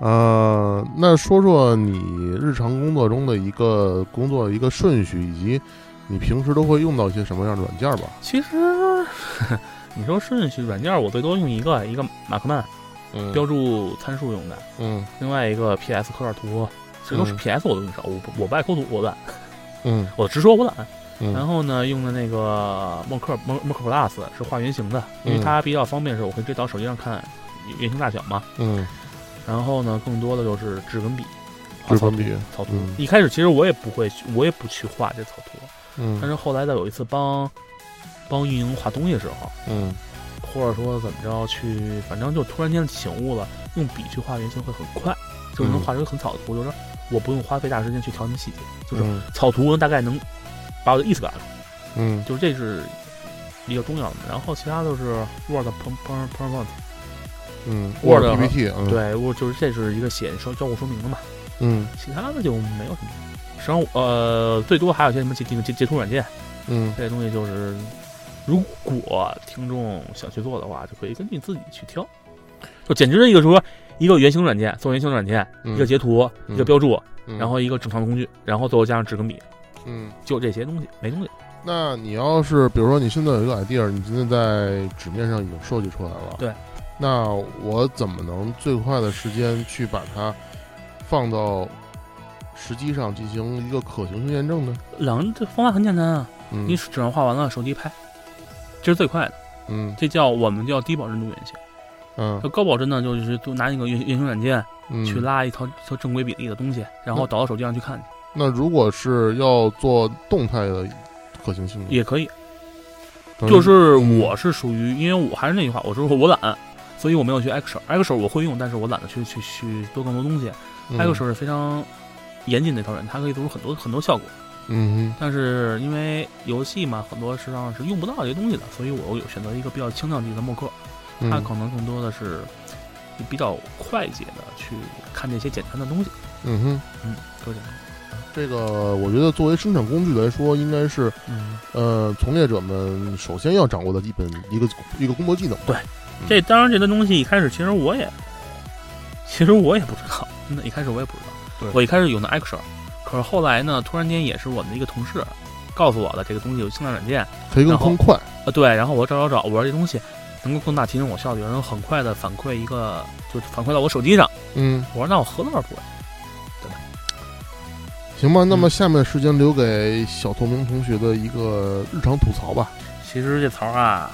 呃，那说说你日常工作中的一个工作的一个顺序，以及你平时都会用到一些什么样的软件吧？其实你说顺序软件，我最多用一个，一个马克曼嗯标注参数用的，嗯另外一个 PS 刻点图，这都是嗯 PS 我都用少，我不我不爱抠图，我懒，嗯我直说我懒。然嗯后呢，用的那个默克默默克 Plus 是画圆形的，因为嗯它比较方便，是我可以直接到手机上看圆形大小嘛。嗯，然后呢，更多的就是质根笔、画草图质根笔草图嗯。一开始其实我也不会，我也不去画这草图，但嗯是后来在有一次帮帮运营画东西的时候，嗯。或者说怎么着去，反正就突然间醒悟了，用笔去画原型会很快，就能嗯画出一个很草的图，就是我不用花费大时间去调什么细节，就是嗯。草图大概能把我的意思表达出来，嗯。就是这是比较重要的。然后其他都是 Word、PowerPoint，嗯 Word PPT，嗯。对，我就是这是一个写说交互说明的嘛，嗯。其他的就没有什么。实际上，呃，最多还有些什么截截截截图软件，嗯这些东西就是，如果听众想去做的话，就可以根据自己去挑。就简直是一个说一个原型软件，做原型软件，嗯一个截图，嗯一个标注，嗯然后一个正常的工具，然后最后加上纸跟笔，嗯。就这些东西，没东西。那你要是比如说你现在有一个 idea，你现在在纸面上已经设计出来了，对。那我怎么能最快的时间去把它放到实际上进行一个可行性验证呢？两这方法很简单啊，嗯，你纸上画完了，手机拍，这是最快的。嗯这叫我们叫低保真度原型。嗯那高保真呢，就是都拿那个原原型软件嗯去拉一套一套正规比例的东西，然后导到手机上去看去，那如果是要做动态的可行性呢，也可以。就是嗯我是属于，因为我还是那句话，我说我懒，所以我没有去 Excel。Excel 我会用，但是我懒得去去去多更多东西。嗯 Axel 是非常严谨的一套人，它可以做出很多很多效果。嗯但是因为游戏嘛，很多实际上是用不到这些东西的，所以我有选择一个比较轻量级的默克，哼，嗯它可能更多的是比较快捷的去看这些简单的东西。嗯哼，嗯，多简单。这个我觉得作为生产工具来说，应该是嗯，呃从业者们首先要掌握的基本一个一个工作技能。对这当然这个东西一开始其实我也，其实我也不知道，真的，一开始我也不知道。对我一开始用的 Action，可是后来呢，突然间也是我们的一个同事告诉我的，这个东西有轻量软件。可以更更快。呃，对，然后我找找找，我说这东西能够更大提升我效率，然后很快的反馈一个，就反馈到我手机上。嗯，我说那我何乐而不为？行吧，那么嗯下面时间留给小透明同学的一个日常吐槽吧。其实这槽啊，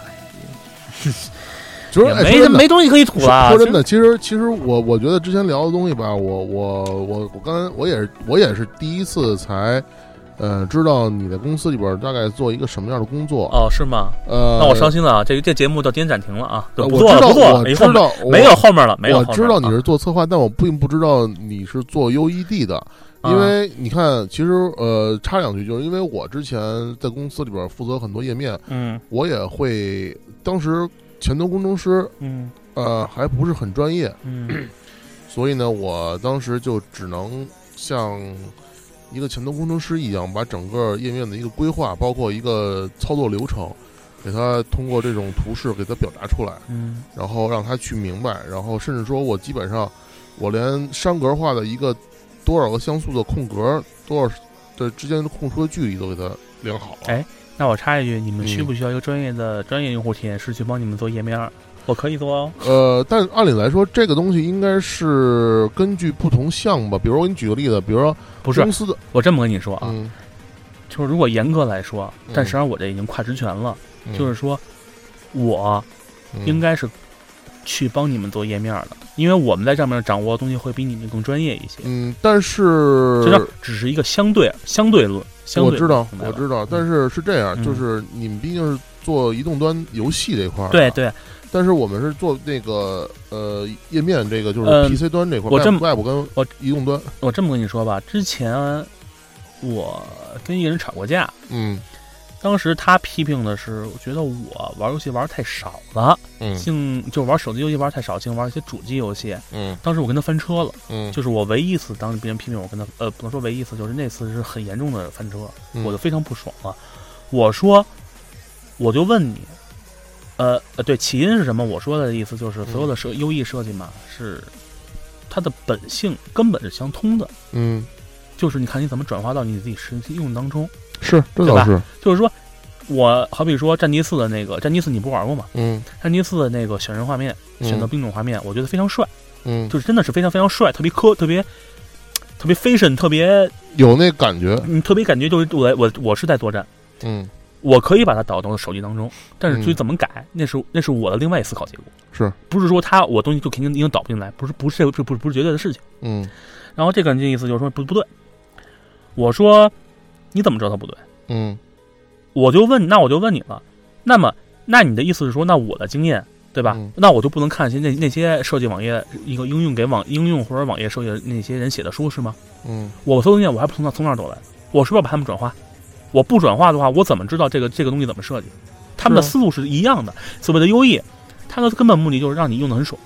其实也没没东西可以吐了。说真的，其实其实我我觉得之前聊的东西吧，我我我我刚才我也是我也是第一次才呃知道你在公司里边大概做一个什么样的工作。哦，是吗？呃，那我伤心了啊！这个这节目到今天暂停了啊，呃对，不做了，我知道不做了，我知道没有后面了，没有我。知道你是做策划，但我并不知道你是做 UED 的，啊因为你看，其实呃，插两句，就是因为我之前在公司里边负责很多页面，嗯我也会，当时前端工程师嗯呃还不是很专业，嗯 所以呢，我当时就只能像一个前端工程师一样，把整个页面的一个规划，包括一个操作流程，给他通过这种图示给他表达出来。嗯然后让他去明白，然后甚至说我基本上我连山格化的一个多少个像素的空格，多少的之间的空出的距离都给他量好了。哎那我插一句，你们需嗯不需要一个专业的专业用户体验师去帮你们做页面？我可以做哦。呃，但按理来说，这个东西应该是根据不同项目吧。比如我给你举个例子，比如说不是公，司的，我这么跟你说啊，嗯，就是如果严格来说，嗯但实际上我这已经跨职权了，嗯就是说，我嗯应该是去帮你们做页面的，因为我们在上面掌握的东西会比你们更专业一些。嗯，但是这叫只是一个相对相对论，我知道，我知道，但是是这样，嗯。就是你们毕竟是做移动端游戏这块儿，对。对，但是我们是做那个呃页面这个，就是嗯。PC 端这块儿，我这么 Web 跟我移动端，我这么跟你说吧，之前我跟一个人吵过架，嗯当时他批评的是，我觉得我玩游戏玩太少了，嗯净就玩手机游戏玩太少，净玩一些主机游戏。嗯当时我跟他翻车了，嗯，就是我唯一一次当别人批评我跟他，呃，不能说唯一一次，就是那次是很严重的翻车，嗯我就非常不爽了。我说，我就问你，呃呃，对，起因是什么？我说的意思就是所有的设优异设计嘛，是它的本性根本是相通的，嗯就是你看你怎么转化到你自己实际用当中。是这对吧？倒是，就是说，我好比说战地四的那个战地四，你不玩过吗？嗯。战地四的那个选人画面，嗯。选择兵种画面，我觉得非常帅，嗯，就是真的是非常非常帅，特别科，特别特别 fashion，特别有那感觉，你特别感觉就是我我我是在作战，嗯。我可以把它导到手机当中，但是嗯。至于怎么改，那是那是我的另外一思考结果，是，不是说他我东西就肯定已经导不进来，不是不是这这不是不是绝对的事情。嗯。然后这个人的意思就是说不不对，我说你怎么知道他不对？嗯我就问，那我就问你了，那么那你的意思是说，那我的经验对吧？嗯那我就不能看一些那那些设计网页一个应用给网应用或者网页设计的那些人写的书是吗？嗯我所有经验我还不从那从那儿走来，我是不是要把他们转化？我不转化的话，我怎么知道这个这个东西怎么设计？他们的是啊思路是一样的。所谓的优异，它的根本目的就是让你用的很爽，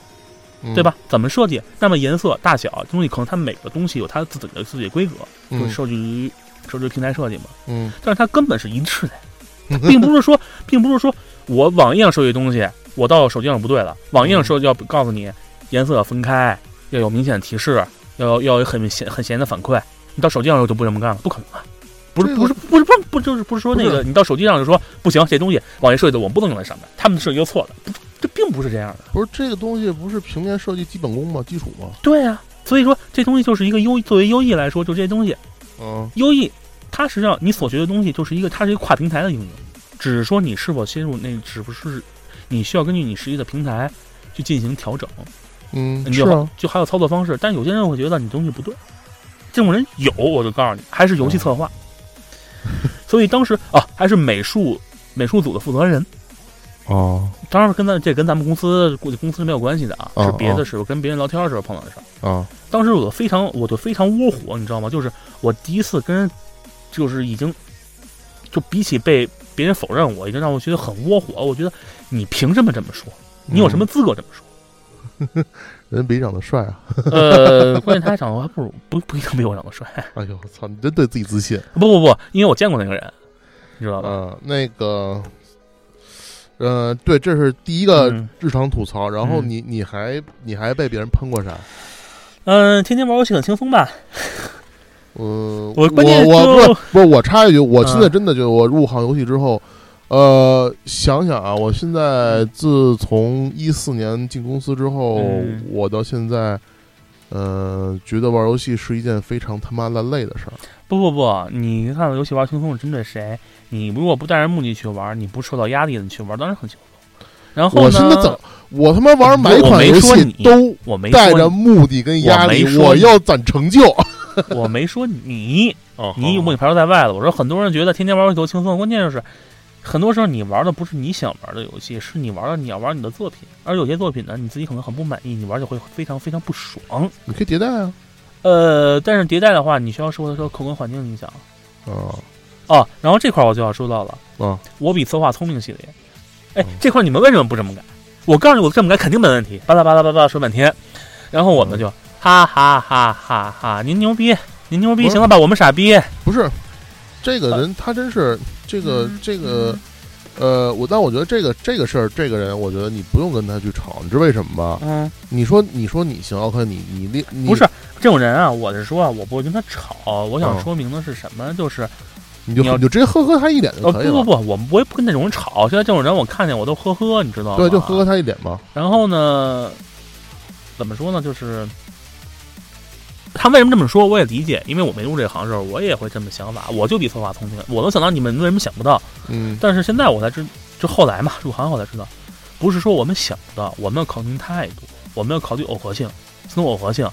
嗯，对吧？怎么设计？那么颜色、大小东西，可能它每个东西有它自己的自己的规格，就受制于受制于平台设计嘛。嗯但是它根本是一致的，并不是说，并不是说我网页上设计东西，我到手机上不对了。网页上设计要告诉你颜色要分开，要有明显的提示，要要有很显很显眼的反馈。你到手机上就不这么干了，不可能啊！不是不是不是不是不就是不是说那个你到手机上就说不行，这东西网页设计的我们不能用在上面，他们的设计就错了，不这并不是这样的。不是这个东西不是平面设计基本功吗？基础吗？对呀、所以说这东西就是一个优，作为优异来说，就这些东西嗯。优异，它实际上你所学的东西就是一个，它是一个跨平台的应用，只是说你是否切入那，只不是你需要根据你实际的平台去进行调整，嗯，你就是啊，就还有操作方式。但有些人会觉得你东西不对，这种人有，我就告诉你，还是游戏策划。所以当时啊，还是美术美术组的负责人，哦。当然跟咱这跟咱们公司估计公司是没有关系的啊，哦是别的时候跟别人聊天的时候碰到的事儿。啊当时我非常，我就非常窝火，你知道吗？就是我第一次跟人，就是已经，就比起被别人否认我，已经让我觉得很窝火。我觉得你凭什么这么说？你有什么资格这么说？人比你长得帅啊！呃，关键他长得还不如不不一定比我长得帅。哎呦，我操！你真对自己自信。不不不，因为我见过那个人，你知道吧？嗯，那个，呃，对，这是第一个嗯日常吐槽。然后嗯你你还你还被别人喷过啥？嗯，天天玩游戏很轻松吧？嗯，我关键我不是不是我插一句，我现在嗯真的觉得我入行游戏之后，呃，想想啊，我现在自从一四年进公司之后，嗯我到现在，呃，觉得玩游戏是一件非常他妈的累的事儿。不不不，你看游戏玩轻松是针对谁？你如果不带着目的去玩，你不受到压力的你去玩，当然很轻松。然后呢？我现在怎我他妈玩每我没款游戏都我没带着目的跟压力我没，我要攒成就。我没说你，哦你我给你排除在外了。我说很多人觉得天天玩游戏多轻松，关键就是很多时候你玩的不是你想玩的游戏，是你玩的你要玩你的作品，而有些作品呢你自己可能很不满意，你玩就会非常非常不爽。你可以迭代啊。呃，但是迭代的话，你需要受的受客观环境影响。哦哦，然后这块儿我就要说到了，啊，我比策划聪明系列。哎嗯，这块儿你们为什么不这么改？我告诉你，我这么改肯定没问题。巴拉巴拉巴拉说半天，然后我们就哈哈哈哈哈，您牛逼，您牛逼，行了吧？我们傻逼。不是，这个人他真是这个嗯这个，呃，我但我觉得这个这个事儿，这个人，我觉得你不用跟他去吵，你知道为什么吗？嗯，你说你说你行，OK，你你你你不是这种人啊，我是说啊，我不会跟他吵。我想嗯说明的是什么？就是你就你就直接呵呵他一脸就呃，可以了。不不不，我们不会不跟那种人吵。现在这种人我看见我都呵呵，你知道吗？对，就呵呵他一脸嘛。然后呢，怎么说呢？就是他为什么这么说，我也理解，因为我没入这行的时候，我也会这么想法。我就比策划聪明，我能想到你们为什么想不到。嗯但是现在我才知，就后来嘛，入行后才知道，不是说我们想不到，我们要考虑态度，我们要考虑耦合性。什么耦合性？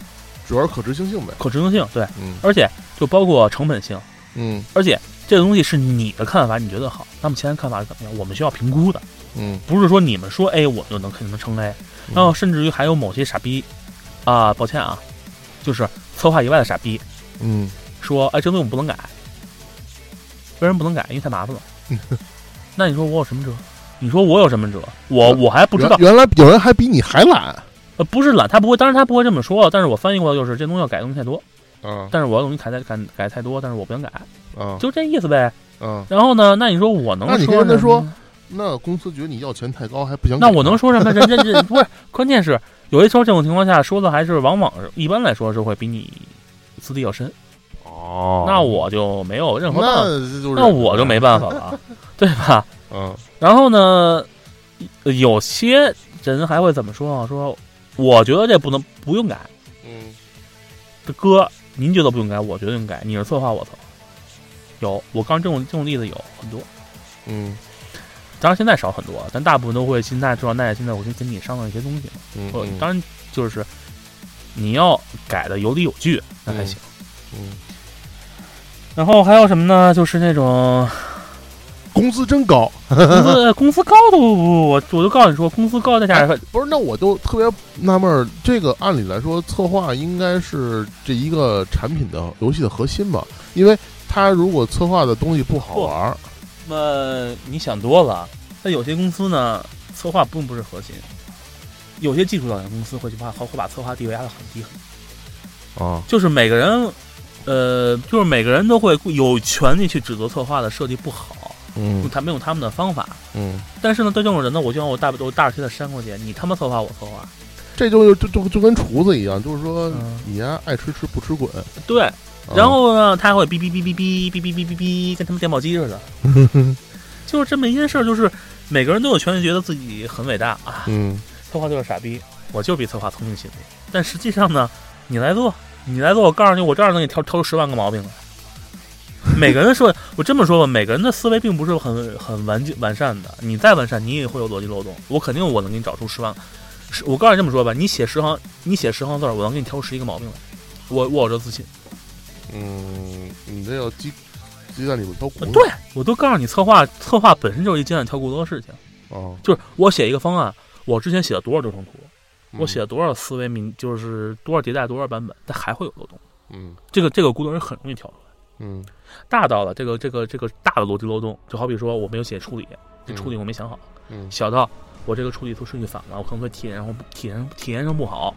主要是可执行性呗。可执行性，对，嗯而且就包括成本性，嗯而且这个东西是你的看法，你觉得好，那么其他人看法是怎么样？我们需要评估的。嗯，不是说你们说 A 我就能肯定能成 A，然后甚至于还有某些傻逼，啊，抱歉啊，就是策划以外的傻逼嗯说，哎，这东西我们不能改，为什么不能改？因为太麻烦了。那你说我有什么辙？你说我有什么辙？我我还不知道，原原来有人还比你还懒呃，不是懒，他不会，当然他不会这么说，但是我翻译过来就是这东西要改的东西太多，嗯但是我要东西改太改改太多，但是我不想改，啊就这意思呗。啊！然后呢，那你说我能那你说什么跟他说那公司觉得你要钱太高，还不想那我能说什么？人人人不是，关键是有些时候这种情况下说的还是往往是一般来说是会比你资历要深，哦？那我就没有任何办法，那就是那我就没办法了，对吧？嗯然后呢，有些人还会怎么说啊？说我觉得这不能不用改，嗯这哥您觉得不用改，我觉得用改，你是策划我策划，有我刚这种这种例子有很多，嗯当然现在少很多，但大部分都会现在至少耐现在我跟跟你商量一些东西嘛。嗯当然就是你要改的有理有据，那还行。嗯，然后还有什么呢？就是那种 工资真高。工资工资高的不不，我我就告诉你说，工资高再加上不是，那我就特别纳闷儿，这个按理来说，策划应该是这一个产品的游戏的核心吧？因为他如果策划的东西不好玩儿，那你想多了。那有些公司呢，策划并不是核心，有些技术导向公司会去把会把策划地位压得很低很低，啊，就是每个人。呃，就是每个人都会有权利去指责策划的设计不好，嗯用他们用他们的方法。嗯，但是呢，对这种人呢，我就让我大我大耳贴的扇过去，你他妈策划我策划，这就就就就跟厨子一样，就是说嗯你呀爱吃吃不吃滚。对，啊然后呢，他还会哔哔哔哔哔哔哔哔哔哔，跟他们电报机似的。就是这么一件事儿，就是每个人都有权利觉得自己很伟大啊，嗯策划就是傻逼，我就是比策划聪明些。但实际上呢，你来做，你来做，我告诉你，我照样能给你挑挑出十万个毛病来。每个人说，我这么说吧，每个人的思维并不是很很完完善的。你再完善，你也会有逻辑漏洞。我肯定我能给你找出十万。十，我告诉你这么说吧，你写十行，你写十行字儿，我能给你挑出十一个毛病来。我我有这自信。嗯，你这要鸡鸡蛋里边挑骨头。对，我都告诉你，策划策划本身就是一鸡蛋挑骨头的事情。哦，就是我写一个方案，我之前写了多少流程图，嗯我写了多少思维民，就是多少迭代多少版本，它还会有漏洞。嗯这个这个骨头人很容易挑出来。嗯大到了这个这个这个大的逻辑漏洞，就好比说我没有写处理，这处理我没想好；嗯小到我这个处理图顺序反了，我可能会体验上不体验体验上不好，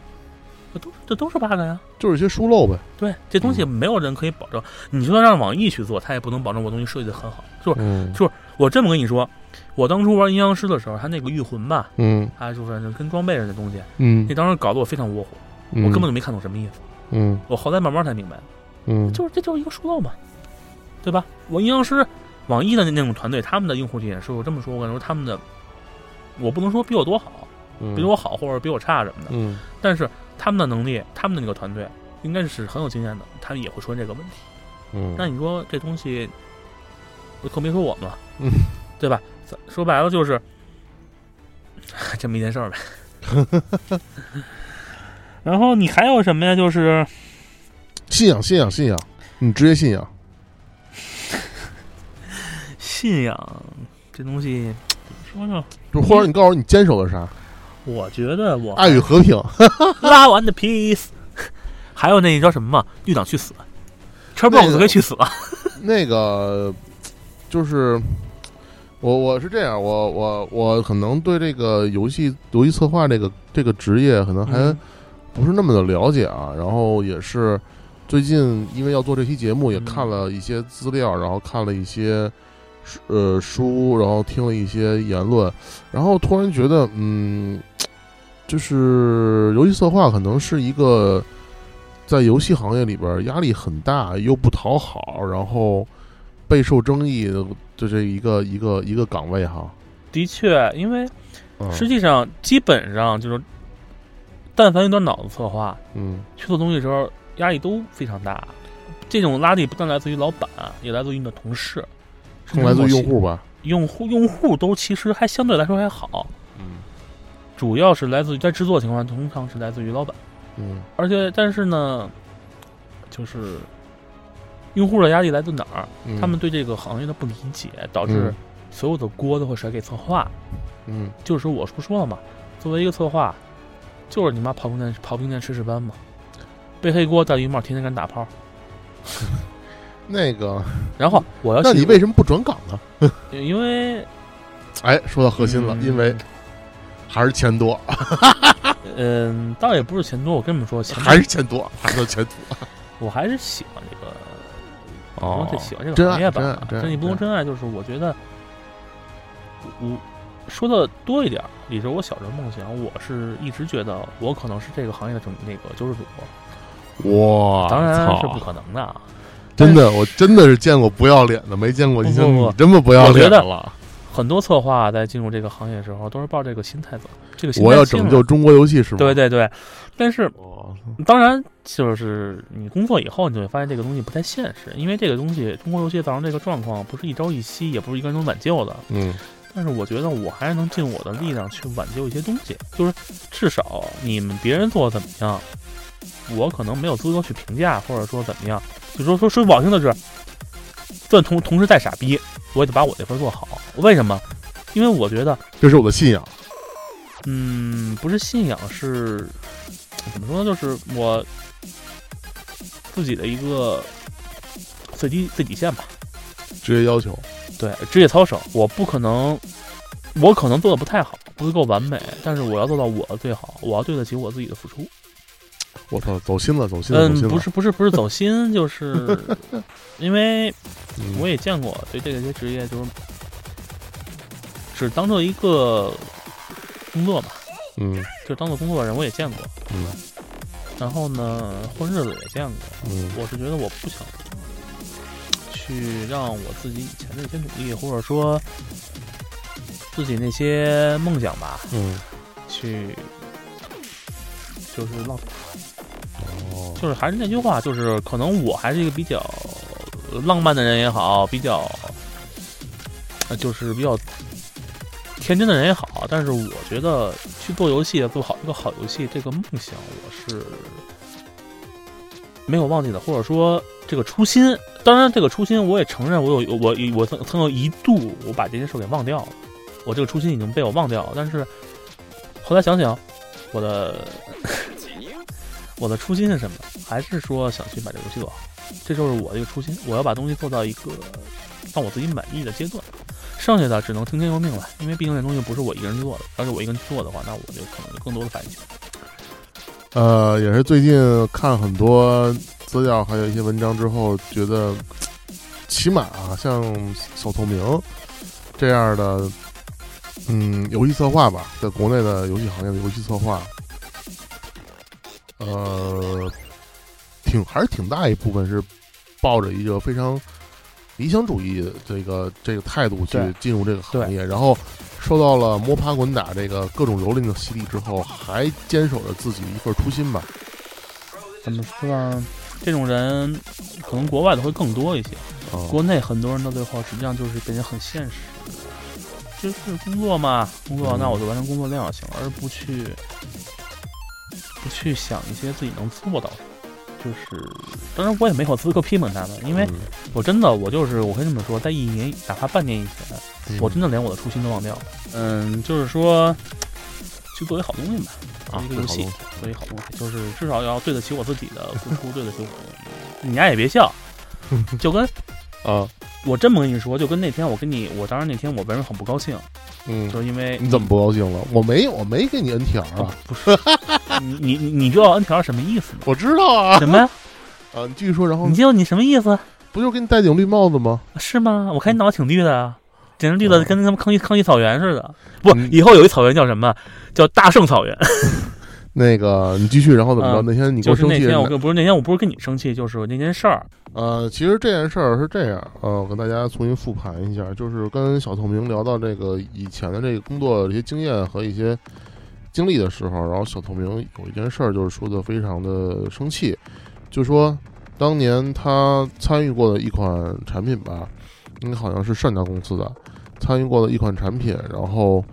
这都这都是 bug 呀。就是一些疏漏呗。对，这东西没有人可以保证。你就算让网易去做，他也不能保证我东西设计的很好。就是嗯就我这么跟你说，我当初玩阴阳师的时候，他那个御魂吧，嗯他就是跟装备似的东西，嗯那当时搞得我非常窝火，嗯，我根本就没看懂什么意思。嗯我后来慢慢才明白，嗯就是这就是一个疏漏嘛，对吧？我阴阳师，网易的那那种团队，他们的用户体验是我这么说，我感觉他们的，我不能说比我多好，嗯比我好或者比我差什么的，嗯但是他们的能力，他们的那个团队应该是很有经验的，他们也会出现这个问题。嗯那你说这东西，可别说我们了，嗯，对吧？咱说白了就是 这么一件事儿呗。然后你还有什么呀？就是信仰信仰信仰，你直接信仰。信仰这东西怎么说呢？就或者你告诉我你坚守的是啥？我觉得我爱与和平。拉完的 peace，还有那叫什么嘛？绿党去死，Xbox 那个可以去死了。那个就是我我是这样，我我我可能对这个游戏游戏策划这个这个职业可能还嗯不是那么的了解啊。然后也是最近因为要做这期节目，也嗯看了一些资料，然后看了一些书呃书，然后听了一些言论，然后突然觉得嗯，就是游戏策划可能是一个。在游戏行业里边压力很大，又不讨好，然后备受争议的这一个一个一个岗位哈。的确，因为嗯实际上基本上就是，但凡有点脑子策划，嗯去做东西的时候压力都非常大。这种压力不但来自于老板，也来自于你的同事，更来自于用户吧。用户用户都其实还相对来说还好，嗯主要是来自于在制作情况下，通常是来自于老板。嗯而且，但是呢，就是用户的压力来自哪儿？嗯，他们对这个行业的不理解，导致嗯所有的锅都会甩给策划。嗯就是我不说了嘛，作为一个策划，就是你妈刨冰店刨冰店吃屎班嘛，背黑锅戴绿帽，天天跟人打炮。那个，然后我要那你为什么不转岗呢？因为哎，说到核心了，嗯因为还是钱多，嗯，倒也不是钱多，我跟你们说，钱多还是钱多，还是钱多。我还是喜欢这个，哦我喜欢这个行业吧。这你不能真真爱，就是我觉得，我说的多一点儿，也就是我小时候梦想，我是一直觉得我可能是这个行业的整那个救世主，哇，当然是不可能的啊。真的，我真的是见过不要脸的，没见过你像你这么不要脸了。很多策划在进入这个行业的时候，都是抱这个心态走。这个心态我要拯救中国游戏是吗？对对对，但是哦，当然就是你工作以后，你就会发现这个东西不太现实，因为这个东西中国游戏造成这个状况不是一朝一夕，也不是一个人能挽救的。嗯但是我觉得我还是能尽我的力量去挽救一些东西，就是至少你们别人做的怎么样，我可能没有资格去评价，或者说怎么样。就说说说不好听的是，算同同时再傻逼，我也得把我这份做好。为什么？因为我觉得，这是我的信仰。嗯，不是信仰，是怎么说呢？就是我自己的一个最低最底线吧。职业要求。对，职业操守，我不可能，我可能做的不太好，不够完美，但是我要做到我的最好，我要对得起我自己的付出。我操，走心了，走心了，走嗯心，了。不是不是不是走心，就是 因为嗯，我也见过对这个些职业，就是只当做一个工作吧，嗯。就当做工作人我也见过，嗯。然后呢，混日子也见过，嗯。我是觉得我不想去让我自己以前的一些努力，或者说自己那些梦想吧，嗯，去就是浪，哦，就是还是那句话，就是可能我还是一个比较浪漫的人也好，比较呃就是比较天真的人也好，但是我觉得去做游戏，做好一个好游戏，这个梦想我是没有忘记的，或者说这个初心。当然，这个初心我也承认，我有我我曾曾有一度我把这件事给忘掉了，我这个初心已经被我忘掉了。但是后来想想，我的我的初心是什么？还是说想去把这个游戏做好？这就是我的一个初心。我要把东西做到一个让我自己满意的阶段，剩下的只能听天由命了。因为毕竟这东西不是我一个人做的，要是我一个人做的话，那我就可能有更多的反应。呃，也是最近看很多资料，还有一些文章之后，觉得起码啊，像小透明这样的，嗯，游戏策划吧，在国内的游戏行业的游戏策划，呃，挺还是挺大一部分是抱着一个非常理想主义的这个这个态度去对。进入这个行业，然后受到了摸爬滚打这个各种蹂躏的洗礼之后，还坚守着自己的一份初心吧。怎么说呢？这种人可能国外的会更多一些，啊，国内很多人到最后实际上就是变得很现实，就是工作嘛，工作嗯。那我就完成工作量就行了，而不去不去想一些自己能做到的。就是，当然我也没有资格批评他们，因为嗯我真的我就是我可以这么说，在一年哪怕半年以前，嗯我真的连我的初心都忘掉了。嗯，就是说去做一好东西吧，啊一个游戏这好东西做一好东西，就是至少要对得起我自己的付出，对得起我。你丫也别笑，就跟啊，我这么跟你说，就跟那天我跟你，我当时那天我为什么很不高兴，嗯，就是因为你怎么不高兴了？我没我没给你 NTR 啊，不是你你你你知道 N 条什么意思吗？我知道啊什么呀？啊，你继续说，然后你知道你什么意思？不就是给你戴顶绿帽子吗？是吗？我看你脑袋挺绿的啊，简直绿的跟他们康熙康熙草原似的。不，嗯以后有一草原叫什么？叫大圣草原。那个你继续，然后怎么着？嗯那天你跟就是那我生气，天我跟不是那天我不是跟你生气，就是那件事儿。呃，其实这件事儿是这样，呃，我跟大家重新复盘一下，就是跟小透明聊到这个以前的这个工作的一些经验和一些经历的时候，然后小透明有一件事儿就是说的非常的生气，就说当年他参与过的一款产品吧，应该好像是上家公司的参与过的一款产品，然后，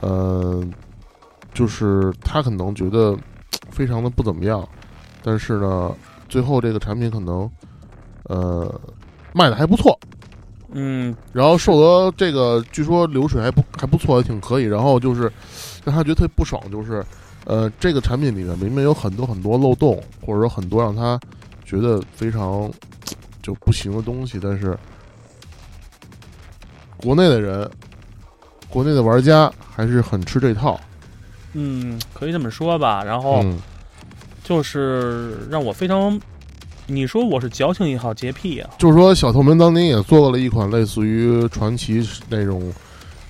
呃，就是他可能觉得非常的不怎么样，但是呢，最后这个产品可能。呃，卖的还不错，嗯，然后受得这个据说流水还不还不错，还挺可以。然后就是让他觉得特别不爽，就是呃，这个产品里面明明有很多很多漏洞，或者说很多让他觉得非常就不行的东西，但是国内的人，国内的玩家还是很吃这套。嗯，可以这么说吧。然后嗯就是让我非常，你说我是矫情也好，洁癖也好，就是说，小透明当年也做了一款类似于传奇那种，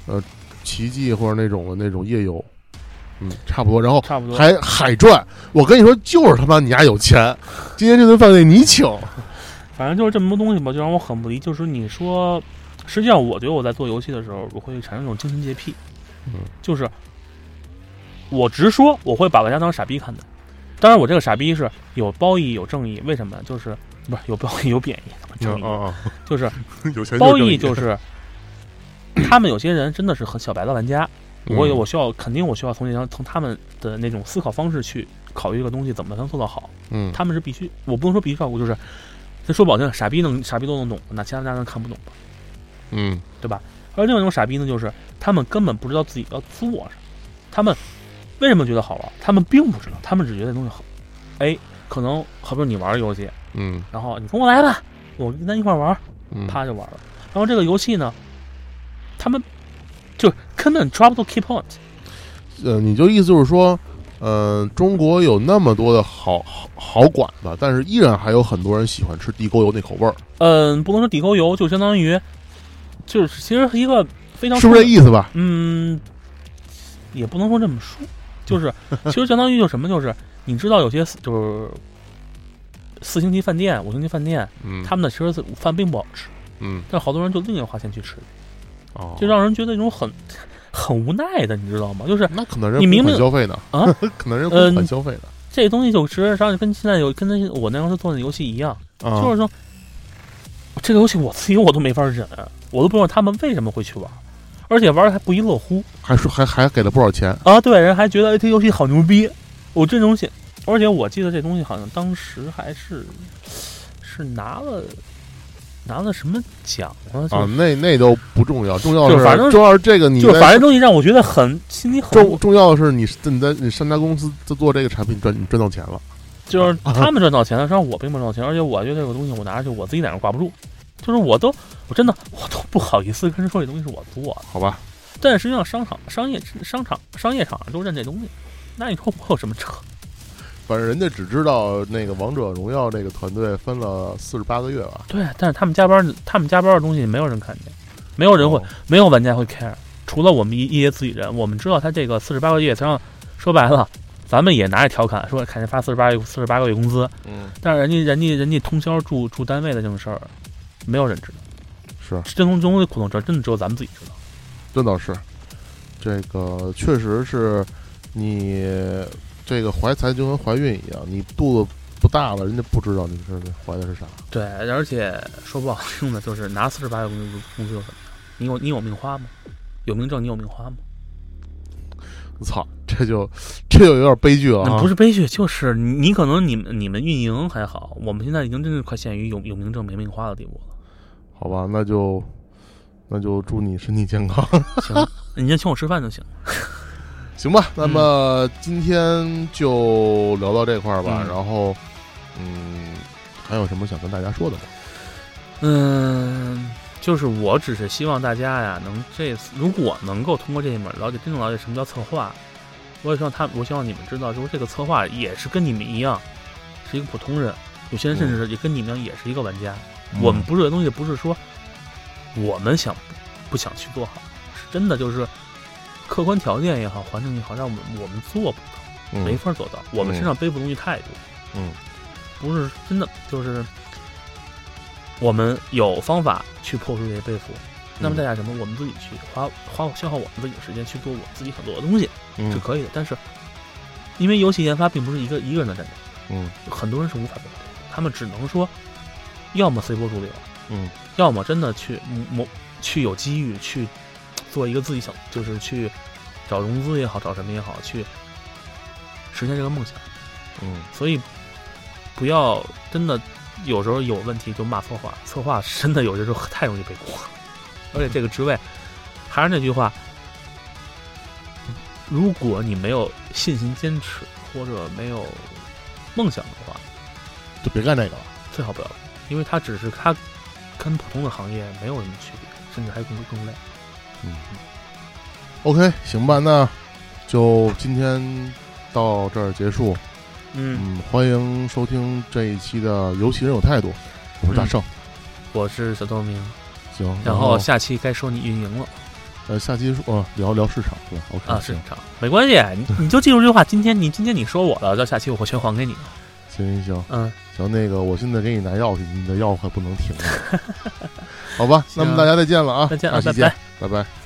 呃，奇迹或者那种的那种夜游，嗯，差不多。然后差不多。还海赚，我跟你说，就是他妈你家有钱，今天这顿饭得你请。反正就是这么多东西吧，就让我很不理。就是你说，实际上我觉得我在做游戏的时候，我会产生一种精神洁癖，嗯就是我直说，我会把玩家当傻逼看待。当然，我这个傻逼是有褒义有正义，为什么？就是不是有褒义有贬义，他妈 正义，啊，就是褒义就是 他们有些人真的是很小白的玩家，我我需要肯定我需要从那从他们的那种思考方式去考虑一个东西怎么才能做到好。嗯他们是必须，我不能说必须照顾，就是咱说不好听，傻逼能傻逼都能懂，那其他家人看不懂吧？嗯而另外一种傻逼呢，就是他们根本不知道自己要做什么，他们为什么觉得好玩？他们并不知道，他们只觉得这东西好。哎，可能好比说你玩游戏，嗯然后你跟我来吧，我跟咱一块玩啪就玩了。然后这个游戏呢，他们就根本抓不住 key point。呃，你就意思就是说，呃，中国有那么多的好好好馆子，但是依然还有很多人喜欢吃地沟油那口味儿，嗯，不能说地沟油，就相当于就是其实一个非常是不是这意思吧？嗯，也不能说这么说，就是 其实相当于就什么，就是你知道有些就是四星级饭店、五星级饭店，嗯，他们的其实饭并不好吃，嗯但好多人就宁愿花钱去吃，哦，就让人觉得一种很很无奈的，你知道吗？就是那可能人你明明消费呢。啊，可能人公款嗯消费呢。这东西就实际上跟现在有跟那我那时候做的游戏一样，啊，就是说这个游戏我自己我都没法忍，我都不知道他们为什么会去玩，而且玩的还不亦乐乎。还说还还给了不少钱，啊，对，人还觉得哎这游戏好牛逼，我这东西，而且我记得这东西好像当时还是是拿了拿了什么奖啊？啊，那那都不重要，重要就是反正重要是这个你就反正东西让我觉得很心里很重重要的是你你在你上家公司在做这个产品赚你赚到钱了，就是他们赚到钱了，实际上我并没赚到钱，而且我觉得这个东西我拿着去，我自己在那挂不住，就是我都我真的我都不好意思跟人说这东西是我做的，好吧？但实际上商场、商业商场、商业场上都认这东西，那你说我有什么辙？反正人家只知道那个王者荣耀这个团队分了四十八个月吧，对，但是他们加班，他们加班的东西没有人看见，没有人会，哦。没有玩家会 care，除了我们一一些自己人，我们知道他这个四十八个月，实际上说白了，咱们也拿着调侃说，看人发四十八四十八个月工资，嗯，但是人家人家人家通宵住住单位的这种事儿，没有人知道。是。这种东西苦痛事儿，真的只有咱们自己知道。这倒是，这个确实是你这个怀才就跟怀孕一样，你肚子不大了，人家不知道你是怀的是啥。对，而且说不好听的，就是拿四十八个工资工资又怎么样？你有你有命花吗？有命挣你有命花吗？我操，这就这就有点悲剧了啊！不是悲剧，就是你你可能你们你们运营还好，我们现在已经真的快陷于有有名挣没命花的地步了。好吧，那就那就祝你身体健康，行，你先请我吃饭就行。行吧？那么今天就聊到这块儿吧。嗯然后，嗯，还有什么想跟大家说的吗？嗯，就是我只是希望大家呀，能这次如果能够通过这一门了解真正了解什么叫策划，我也希望他，我希望你们知道，就是这个策划也是跟你们一样，是一个普通人，有些人甚至也跟你们一样，也是一个玩家。我们不是这东西，不是说我们想不想去做好，是真的就是客观条件也好，环境也好，让我们我们做不到，嗯没法做到。我们身上背负的东西太多，嗯不是真的就是我们有方法去破除这些背负。那么嗯代价什么？我们自己去花花消耗我们自己的时间去做我们自己想做的东西嗯是可以的，但是因为游戏研发并不是一个一个人的战斗，嗯很多人是无法做到的，他们只能说，要么随波逐流，嗯要么真的去某去有机遇去做一个自己想，就是去找融资也好，找什么也好，去实现这个梦想。嗯所以不要真的有时候有问题就骂策划，策划真的有些时候 太容易背锅，而且这个职位还是那句话，如果你没有信心坚持或者没有梦想的话，就别干这个了。最好不要，因为它只是它跟普通的行业没有什么区别，甚至还更更累。OK，行吧，那就今天到这儿结束。嗯，嗯，欢迎收听这一期的《游戏人有态度》，我是大圣。我是小透明，行，嗯然后下期该说你运营了。呃下期说、呃、聊聊市场对，OK 啊，市场没关系，你你就记住这句话，今天你今天你说我的，到下期我会全还给你。行行行。嗯，行，那个我现在给你拿药去，你的药可不能停了，好吧？那么大家再见了啊，再见啊，下期见拜拜。，拜拜